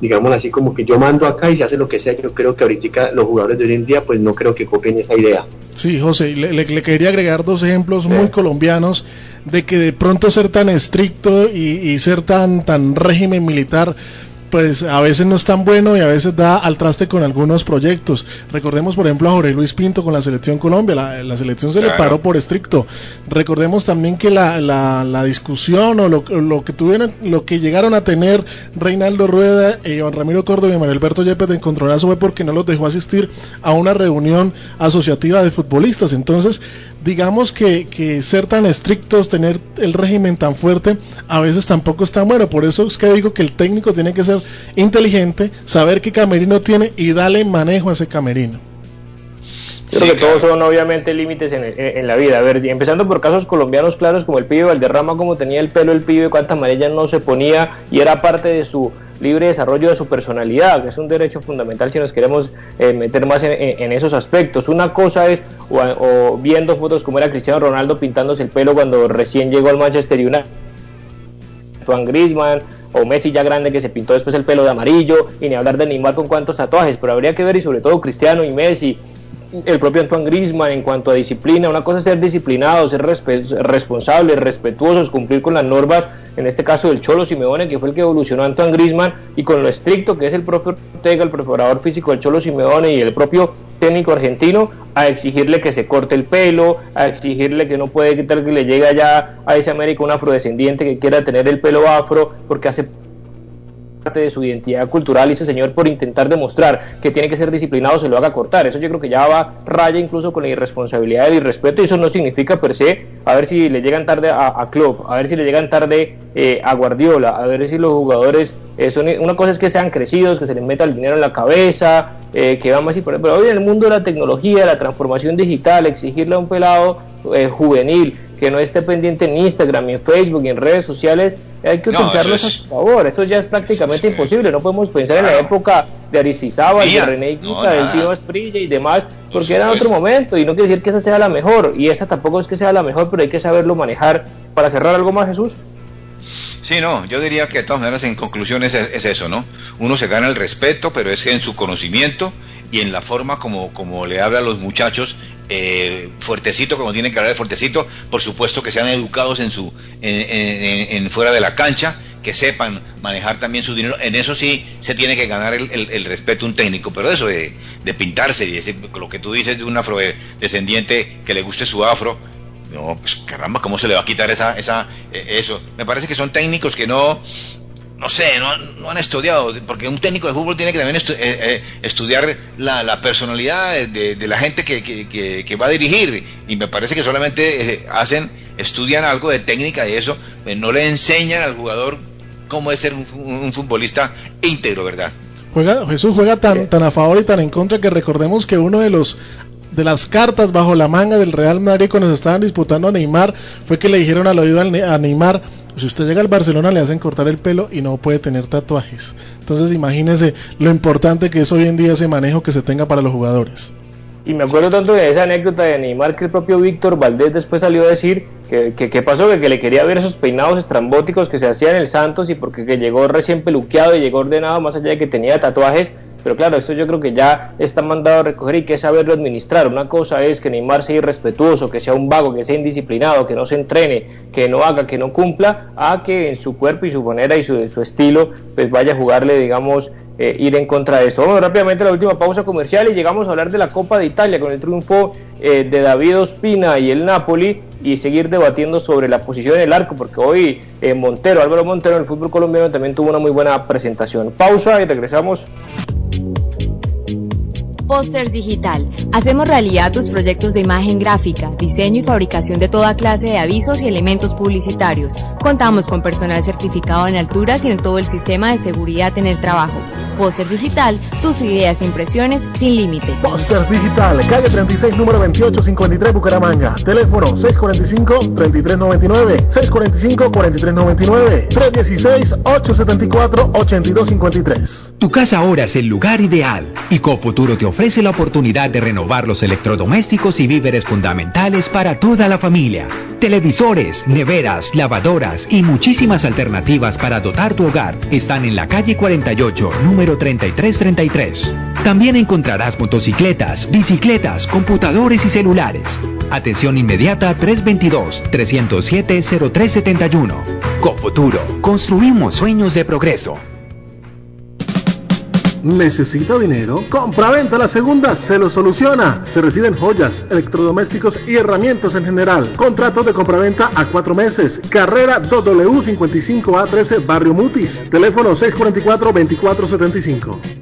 digamos así, como que yo mando acá y se hace lo que sea. Yo creo que ahorita los jugadores de hoy en día pues no creo que copien esa idea. Sí, José, le, le, quería agregar dos ejemplos muy colombianos de que de pronto ser tan estricto y, y ser tan, tan régimen militar pues a veces no es tan bueno y a veces da al traste con algunos proyectos. Recordemos, por ejemplo, a Jorge Luis Pinto con la selección Colombia. La, selección se le paró por estricto. Recordemos también que la, la, discusión o lo, lo, que tuvieron, lo que llegaron a tener Reinaldo Rueda, e Iván Ramiro Córdoba y Manuel Alberto Yepes de Encontronazo fue porque no los dejó asistir a una reunión asociativa de futbolistas. Entonces, digamos que, que ser tan estrictos, tener el régimen tan fuerte, a veces tampoco es tan bueno. Por eso es que digo que el técnico tiene que ser inteligente, saber qué camerino tiene y darle manejo a ese camerino. Creo que todos son obviamente límites en, la vida. A ver, empezando por casos colombianos claros como el pibe Valderrama, como tenía el pelo el pibe, cuánta amarilla no se ponía y era parte de su libre desarrollo de su personalidad, que es un derecho fundamental si nos queremos eh, meter más en, esos aspectos. Una cosa es, o, viendo fotos como era Cristiano Ronaldo pintándose el pelo cuando recién llegó al Manchester United, Juan Griezmann, o Messi ya grande que se pintó después el pelo de amarillo, y ni hablar de Neymar con cuántos tatuajes, pero habría que ver y sobre todo Cristiano y Messi, el propio Antoine Griezmann en cuanto a disciplina, una cosa es ser disciplinados, ser responsables, respetuosos, cumplir con las normas, en este caso del Cholo Simeone, que fue el que evolucionó a Antoine Griezmann, y con lo estricto que es el profe Ortega, el preparador físico del Cholo Simeone y el propio técnico argentino, a exigirle que se corte el pelo, a exigirle que no puede quitar que le llegue allá a ese América un afrodescendiente que quiera tener el pelo afro, porque hace parte de su identidad cultural y ese señor por intentar demostrar que tiene que ser disciplinado se lo haga cortar. Eso yo creo que ya va raya incluso con la irresponsabilidad y el irrespeto y eso no significa per se a ver si le llegan tarde a, a Klopp, a ver si le llegan tarde eh, a Guardiola, a ver si los jugadores eh, son, una cosa es que sean crecidos, que se les meta el dinero en la cabeza, eh, que vamos así, pero hoy en el mundo de la tecnología, la transformación digital, exigirle a un pelado juvenil que no esté pendiente en Instagram, en Facebook, en redes sociales, hay que utilizarlos a su favor. Esto ya es prácticamente imposible. No podemos pensar en la época de Aristizábal, de René Guita, del tío Asprilla y demás, porque era otro momento. Y no quiere decir que esa sea la mejor. Y esta tampoco es que sea la mejor, pero hay que saberlo manejar. Para cerrar algo más, Jesús. Sí, no, yo diría que de todas maneras en conclusión es, es, eso, ¿no? Uno se gana el respeto, pero es en su conocimiento y en la forma como, como le habla a los muchachos eh, fuertecito como tienen que hablar fuertecito, por supuesto que sean educados en su en, fuera de la cancha, que sepan manejar también su dinero, en eso sí se tiene que ganar el, respeto un técnico, pero eso de, pintarse y ese, lo que tú dices de un afrodescendiente que le guste su afro, no, pues caramba, ¿cómo se le va a quitar esa, esa, e, eso? Me parece que son técnicos que no, no sé, no, han estudiado, porque un técnico de fútbol tiene que también eh, eh, estudiar la, personalidad de, la gente que, va a dirigir, y me parece que solamente eh, hacen, estudian algo de técnica y eso, no le enseñan al jugador cómo es ser un, futbolista íntegro, ¿verdad? Juega, Jesús juega tan, tan a favor y tan en contra que recordemos que uno de los de las cartas bajo la manga del Real Madrid cuando se estaban disputando a Neymar fue que le dijeron al oído a Neymar si usted llega al Barcelona le hacen cortar el pelo y no puede tener tatuajes. Entonces imagínese lo importante que es hoy en día ese manejo que se tenga para los jugadores. Y me acuerdo tanto de esa anécdota de Neymar que el propio Víctor Valdés después salió a decir que, pasó, que, que, le quería ver esos peinados estrambóticos que se hacían en el Santos y porque que llegó recién peluqueado y llegó ordenado más allá de que tenía tatuajes. Pero claro, esto yo creo que ya está mandado a recoger y que saberlo administrar. Una cosa es que Neymar sea irrespetuoso, que sea un vago, que sea indisciplinado, que no se entrene, que no haga, que no cumpla, a que en su cuerpo y su manera y su, estilo pues vaya a jugarle, digamos, eh, ir en contra de eso. Vamos rápidamente la última pausa comercial y llegamos a hablar de la Copa de Italia con el triunfo eh, de David Ospina y el Napoli y seguir debatiendo sobre la posición en el arco porque hoy eh, Montero, Álvaro Montero en el fútbol colombiano también tuvo una muy buena presentación. Pausa y regresamos. thank you Posters Digital. Hacemos realidad tus proyectos de imagen gráfica, diseño y fabricación de toda clase de avisos y elementos publicitarios. Contamos con personal certificado en alturas y en todo el sistema de seguridad en el trabajo. Póster Digital, tus ideas e impresiones sin límite. Póster Digital, calle 36, número 2853, Bucaramanga. Teléfono 645-3399, 645-4399, 316-874-8253. Tu casa ahora es el lugar ideal y Cofuturo te ofrece la oportunidad de renovar los electrodomésticos y víveres fundamentales para toda la familia. Televisores, neveras, lavadoras y muchísimas alternativas para dotar tu hogar están en la calle 48, número 3333. También encontrarás motocicletas, bicicletas, computadores y celulares. Atención inmediata 322-307-0371. Cofuturo, construimos sueños de progreso. ¿Necesita dinero? Compra-venta la segunda se lo soluciona. Se reciben joyas, electrodomésticos y herramientas en general. Contrato de compraventa a cuatro meses. Carrera 2W55A13 Barrio Mutis. Teléfono 644-2475.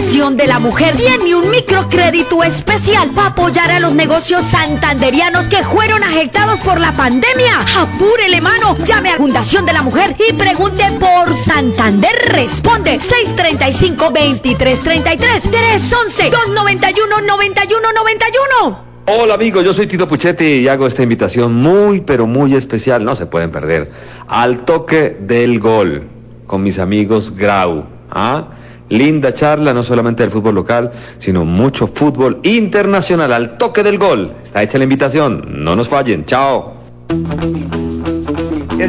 De la Mujer tiene un microcrédito especial para apoyar a los negocios santanderianos que fueron afectados por la pandemia. Apúrele, mano. Llame a Fundación de la Mujer y pregunte por Santander. Responde 635-2333 311-291-9191. Hola amigos, yo soy Tito Puchetti y hago esta invitación muy pero muy especial, no se pueden perder, al toque del gol con mis amigos Grau. ¿ah? Linda charla, no solamente del fútbol local, sino mucho fútbol internacional. Al toque del gol. Está hecha la invitación, no nos fallen, chao.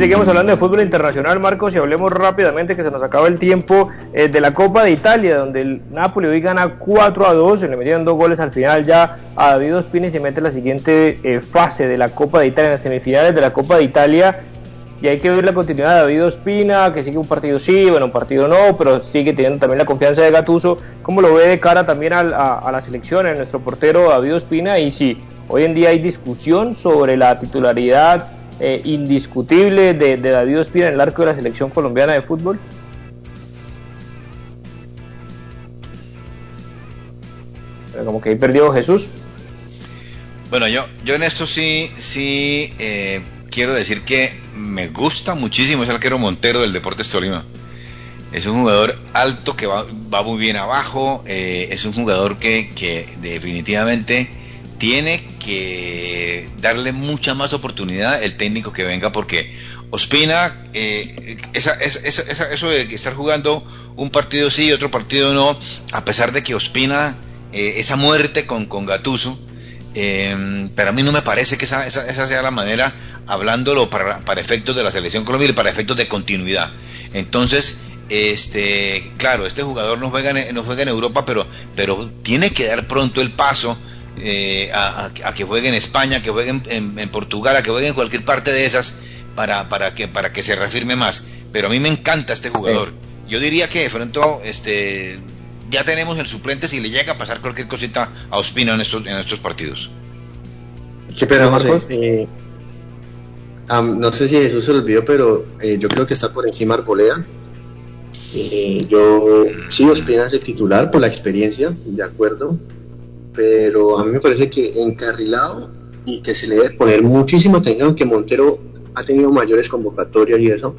Seguimos hablando de fútbol internacional, Marcos, y hablemos rápidamente que se nos acaba el tiempo eh, de la Copa de Italia, donde el Napoli hoy gana 4 a 2, se le metieron dos goles al final. Ya a David Ospina y se mete la siguiente eh, fase de la Copa de Italia, en las semifinales de la Copa de Italia y hay que ver la continuidad de David Ospina, que sigue un partido sí, bueno, un partido no, pero sigue teniendo también la confianza de Gatuso. ¿Cómo lo ve de cara también a, la selección, en nuestro portero David Ospina? Y si hoy en día hay discusión sobre la titularidad eh, indiscutible de, David Ospina en el arco de la selección colombiana de fútbol. como que ahí perdió Jesús. Bueno, yo, yo en esto sí, sí eh, quiero decir que me gusta muchísimo ese arquero Montero del Deportes Tolima. Es un jugador alto que va, muy bien abajo, eh, es un jugador que, definitivamente tiene que darle mucha más oportunidad el técnico que venga porque Ospina, eh, eso de estar jugando un partido sí y otro partido no, a pesar de que Ospina, eh, esa muerte con, con Gatuso, eh, pero a mí no me parece que esa, esa, sea la manera, hablándolo para, para, efectos de la selección colombiana y para efectos de continuidad. Entonces, este, claro, este jugador no juega en, no juega en Europa, pero, pero tiene que dar pronto el paso eh, a, que juegue en España, que juegue en, Portugal, a que juegue en cualquier parte de esas para, para, que, para que se reafirme más. Pero a mí me encanta este jugador. Yo diría que de pronto este, ya tenemos el suplente si le llega a pasar cualquier cosita a Ospina en estos, en estos partidos. Qué pena, Marcos. Eh, no sé si eso se lo olvidó, pero eh, yo creo que está por encima Arboleda. Eh, yo sí, Ospina es el titular por la experiencia, de acuerdo, pero a mí me parece que encarrilado y que se le debe poner muchísima atención, que Montero ha tenido mayores convocatorias y eso,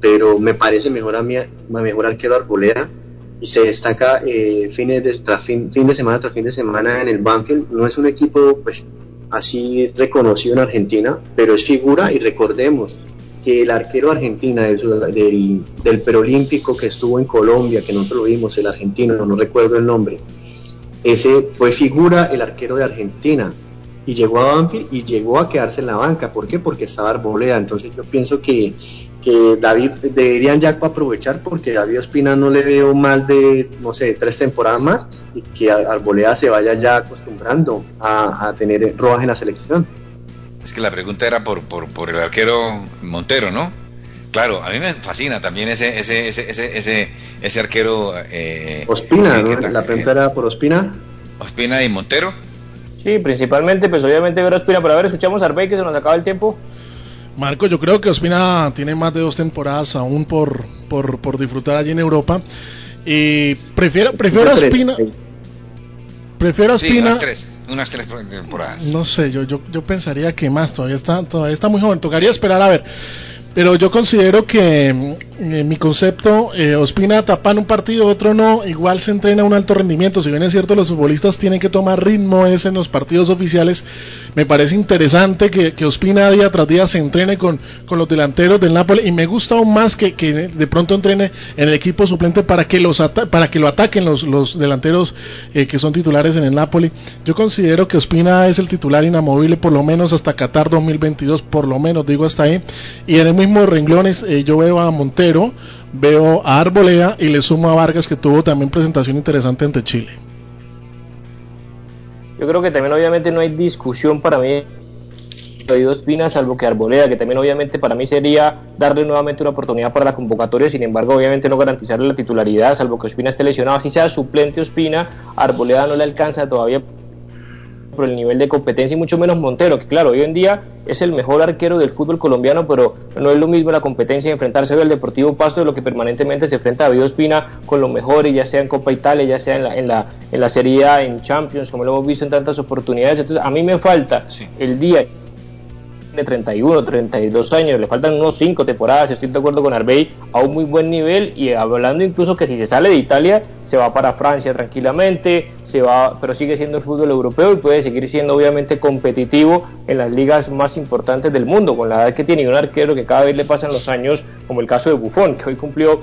pero me parece mejor a mí, mejor arquero Arboleda se destaca eh, fines de, tras fin, fin, de semana tras fin de semana en el Banfield. No es un equipo pues así reconocido en Argentina, pero es figura y recordemos que el arquero argentina del, del, perolímpico que estuvo en Colombia, que nosotros lo vimos, el argentino, no recuerdo el nombre, ese fue figura el arquero de Argentina y llegó a Banfield y llegó a quedarse en la banca. ¿Por qué? Porque estaba Arboleda. Entonces yo pienso que, que David deberían ya aprovechar porque David Ospina no le veo mal de, no sé, tres temporadas más y que Arboleda se vaya ya acostumbrando a, a tener rojas en la selección. Es que la pregunta era por, por, por el arquero Montero, ¿no? Claro, a mí me fascina también ese ese ese ese ese, arquero. Eh, Ospina, ¿no? La pregunta era por Ospina. Ospina y Montero. Sí, principalmente, pues obviamente ver Ospina. Pero a ver, escuchamos a Arbey que se nos acaba el tiempo. Marco, yo creo que Ospina tiene más de dos temporadas aún por, por, por disfrutar allí en Europa. Y prefiero, prefiero a Ospina. Prefiero a Espina. unas tres, unas tres temporadas. No sé, yo, yo, yo pensaría que más, todavía está, todavía está muy joven. Tocaría esperar a ver. Pero yo considero que en mi concepto, eh, Ospina tapan un partido, otro no, igual se entrena un alto rendimiento. Si bien es cierto, los futbolistas tienen que tomar ritmo ese en los partidos oficiales, me parece interesante que, que Ospina día tras día se entrene con, con los delanteros del Napoli y me gusta aún más que, que de pronto entrene en el equipo suplente para que, los para que lo ataquen los, los delanteros eh, que son titulares en el Napoli. Yo considero que Ospina es el titular inamovible por lo menos hasta Qatar 2022, por lo menos digo hasta ahí. Y en el mismos renglones eh, yo veo a Montero, veo a Arbolea y le sumo a Vargas que tuvo también presentación interesante ante Chile. Yo creo que también obviamente no hay discusión para mí de Espina, salvo que Arboleda, que también obviamente para mí sería darle nuevamente una oportunidad para la convocatoria, sin embargo obviamente no garantizarle la titularidad, salvo que Ospina esté lesionado, así sea suplente Ospina, Arboleda no le alcanza todavía por el nivel de competencia y mucho menos Montero, que claro, hoy en día es el mejor arquero del fútbol colombiano, pero no es lo mismo la competencia de enfrentarse al Deportivo Pasto de lo que permanentemente se enfrenta a David Espina con los mejores, ya sea en Copa Italia, ya sea en la, en la, en la Serie A, en Champions, como lo hemos visto en tantas oportunidades. Entonces, a mí me falta el día de 31, 32 años, le faltan unos 5 temporadas, estoy de acuerdo con Arbey, a un muy buen nivel y hablando incluso que si se sale de Italia se va para Francia tranquilamente, se va, pero sigue siendo el fútbol europeo y puede seguir siendo obviamente competitivo en las ligas más importantes del mundo, con la edad que tiene un arquero que cada vez le pasan los años, como el caso de Buffon, que hoy cumplió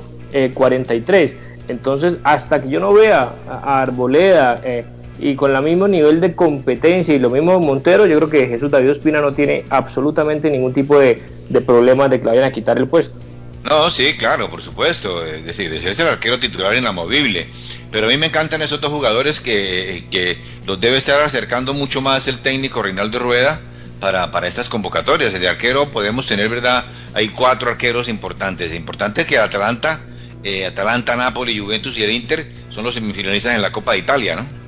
43. Eh, Entonces, hasta que yo no vea a Arboleda, eh, y con el mismo nivel de competencia y lo mismo Montero, yo creo que Jesús David Ospina no tiene absolutamente ningún tipo de, de problema de que le vayan a quitar el puesto. No, sí, claro, por supuesto. Es decir, es el arquero titular inamovible. Pero a mí me encantan esos dos jugadores que, que los debe estar acercando mucho más el técnico Reinaldo Rueda para, para estas convocatorias. El de arquero podemos tener, ¿verdad? Hay cuatro arqueros importantes. Es importante que Atalanta, eh, Atalanta, Juventus y el Inter son los semifinalistas en la Copa de Italia, ¿no?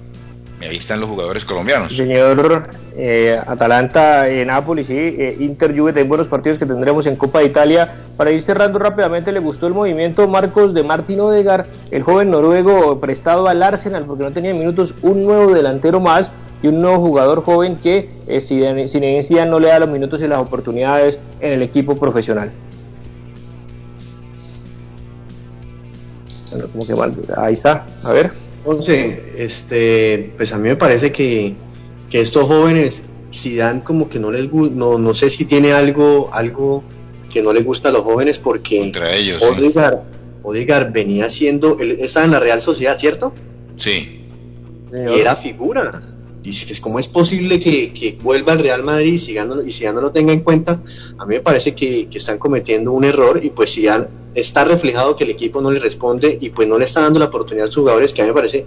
Ahí están los jugadores colombianos. Señor eh, Atalanta, eh, Napoli, sí, eh, Inter, Juve, hay buenos partidos que tendremos en Copa de Italia. Para ir cerrando rápidamente, le gustó el movimiento Marcos de Martín Odegar, el joven noruego prestado al Arsenal porque no tenía minutos, un nuevo delantero más y un nuevo jugador joven que eh, sin, sin no le da los minutos y las oportunidades en el equipo profesional. Bueno, como que mal, ahí está, a ver. Entonces, este, pues a mí me parece que, que estos jóvenes, si dan como que no les gusta, no, no sé si tiene algo, algo que no les gusta a los jóvenes porque Contra ellos, Odigar, venía siendo, él estaba en la Real Sociedad, ¿cierto? Sí. Y era figura. Dices, ¿cómo es posible que, vuelva al Real Madrid y si, ya no, y si ya no lo tenga en cuenta? A mí me parece que, están cometiendo un error y pues si ya está reflejado que el equipo no le responde y pues no le está dando la oportunidad a sus jugadores, que a mí me parece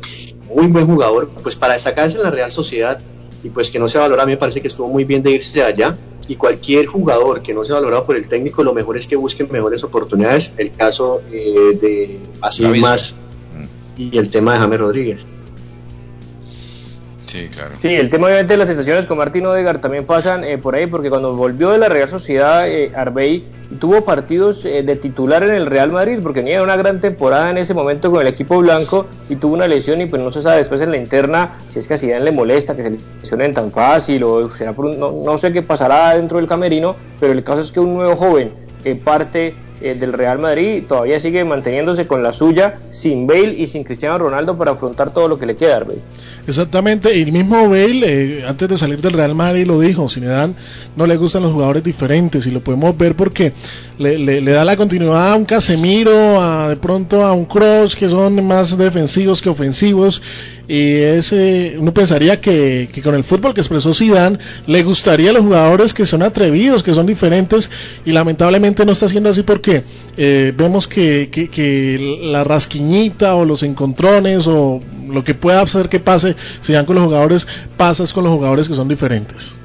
muy buen jugador, pues para destacarse en la Real Sociedad y pues que no se valora, a mí me parece que estuvo muy bien de irse de allá y cualquier jugador que no se valorado por el técnico, lo mejor es que busquen mejores oportunidades, el caso eh, de así más y el tema de James Rodríguez. Sí, claro. Sí, el tema obviamente de las estaciones con Martín Odegar también pasan eh, por ahí, porque cuando volvió de la Real Sociedad, eh, Arbey tuvo partidos eh, de titular en el Real Madrid, porque tenía una gran temporada en ese momento con el equipo blanco y tuvo una lesión y pues no se sabe después en la interna si es que a Zidane le molesta que se lesionen tan fácil o será por un- no, no sé qué pasará dentro del camerino, pero el caso es que un nuevo joven que parte eh, del Real Madrid todavía sigue manteniéndose con la suya sin Bale y sin Cristiano Ronaldo para afrontar todo lo que le queda a Arbey. Exactamente, y el mismo Bale, eh, antes de salir del Real Madrid, lo dijo, Zinedine no le gustan los jugadores diferentes, y lo podemos ver porque le, le- da la continuidad a un Casemiro, a, de pronto a un Cross, que son más defensivos que ofensivos, y ese, uno pensaría que, que con el fútbol que expresó Zidane, le gustaría a los jugadores que son atrevidos, que son diferentes, y lamentablemente no está siendo así porque eh, vemos que, que, que la rasquiñita o los encontrones o lo que pueda hacer que pase, se dan con los jugadores, pasas con los jugadores que son diferentes.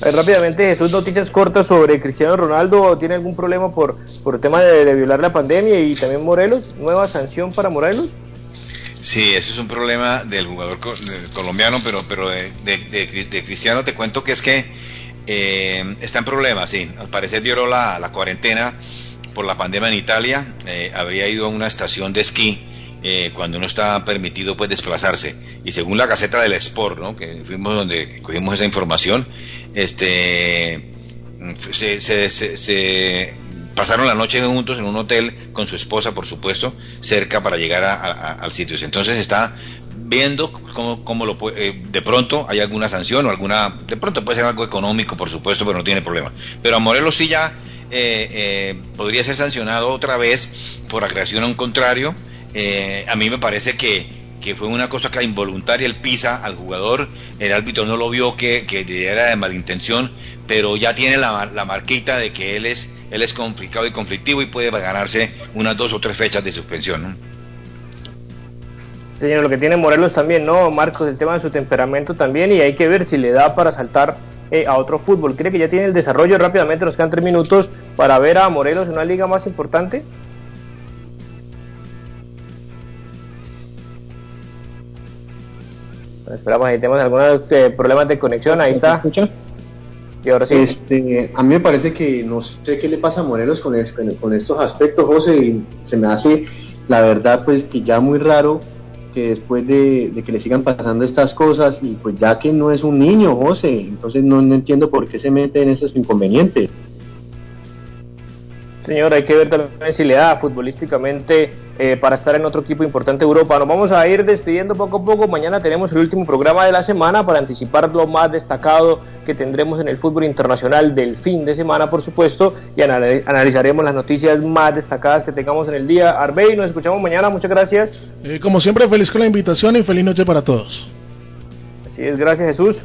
Rápidamente, Jesús, noticias cortas sobre Cristiano Ronaldo. ¿Tiene algún problema por, por el tema de, de violar la pandemia y también Morelos? ¿Nueva sanción para Morelos? Sí, ese es un problema del jugador colombiano, pero pero de, de- de- de Cristiano te cuento que es que eh, está en problemas, sí. Al parecer violó la, la cuarentena por la pandemia en Italia, eh, habría ido a una estación de esquí eh, cuando no está permitido pues desplazarse. Y según la Gaceta del Sport, ¿no? que fuimos donde cogimos esa información, este se, se- se- pasaron la noche juntos en un hotel con su esposa, por supuesto, cerca para llegar a- al sitio. Entonces está viendo cómo, cómo lo puede, eh, de pronto hay alguna sanción o alguna, de pronto puede ser algo económico, por supuesto, pero no tiene problema. Pero a Morelos sí ya eh, eh, podría ser sancionado otra vez por agresión a un contrario. Eh, a mí me parece que, que fue una cosa que involuntaria, él pisa al jugador, el árbitro no lo vio que, que era de malintención, pero ya tiene la, la marquita de que él es, él es complicado y conflictivo y puede ganarse unas dos o tres fechas de suspensión. Señor, lo que tiene Morelos también, ¿no? Marcos, el tema de su temperamento también y hay que ver si le da para saltar eh, a otro fútbol. ¿Cree que ya tiene el desarrollo rápidamente? Nos quedan tres minutos para ver a Morelos en una liga más importante. Esperamos, ahí tenemos algunos eh, problemas de conexión, ahí está. Y ahora sí. Este, a mí me parece que no sé qué le pasa a Morelos con, es- con- con estos aspectos, José, y se me hace, la verdad, pues que ya muy raro que después de, de que le sigan pasando estas cosas, y pues ya que no es un niño, José, entonces no, no entiendo por qué se mete en esos inconvenientes. Señor, hay que ver también si le da futbolísticamente eh, para estar en otro equipo importante de Europa. Nos vamos a ir despidiendo poco a poco. Mañana tenemos el último programa de la semana para anticipar lo más destacado que tendremos en el fútbol internacional del fin de semana, por supuesto, y anal- analizaremos las noticias más destacadas que tengamos en el día. Arbey, nos escuchamos mañana. Muchas gracias. Eh, como siempre, feliz con la invitación y feliz noche para todos. Así es, gracias Jesús.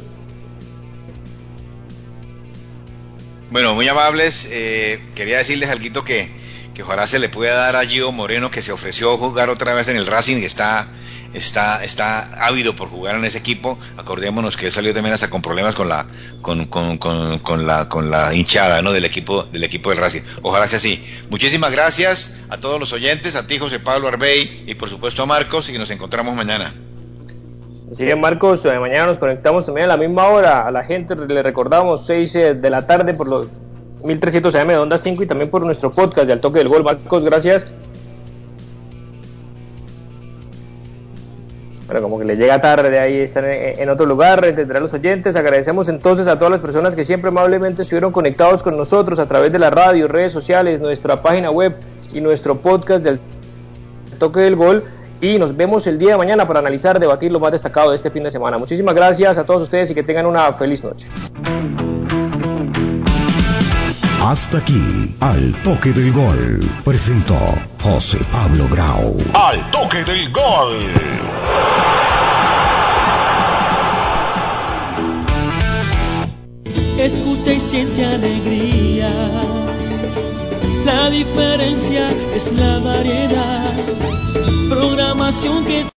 Bueno, muy amables. eh, quería decirles algo que, que ojalá se le pueda dar a Gio Moreno, que se ofreció a jugar otra vez en el Racing, que está, está, está ávido por jugar en ese equipo. Acordémonos que salió también hasta con problemas con la, con, con, con, con la, con la hinchada ¿no? del equipo, del equipo del Racing. Ojalá sea así. Muchísimas gracias a todos los oyentes, a ti José Pablo Arbey y por supuesto a Marcos y nos encontramos mañana. Así es, Marcos, eh, mañana nos conectamos también a la misma hora. A la gente le recordamos 6 eh, de la tarde por los 1300 AM de Onda 5 y también por nuestro podcast de Al Toque del Gol. Marcos, gracias. Bueno, como que le llega tarde, ahí están en otro lugar, entenderán los oyentes. Agradecemos entonces a todas las personas que siempre amablemente estuvieron conectados con nosotros a través de la radio, redes sociales, nuestra página web y nuestro podcast del Toque del Gol. Y nos vemos el día de mañana para analizar, debatir lo más destacado de este fin de semana. Muchísimas gracias a todos ustedes y que tengan una feliz noche. Hasta aquí, al toque del gol, presentó José Pablo Grau. Al toque del gol. escucha y siente alegría. La diferencia es la variedad, programación que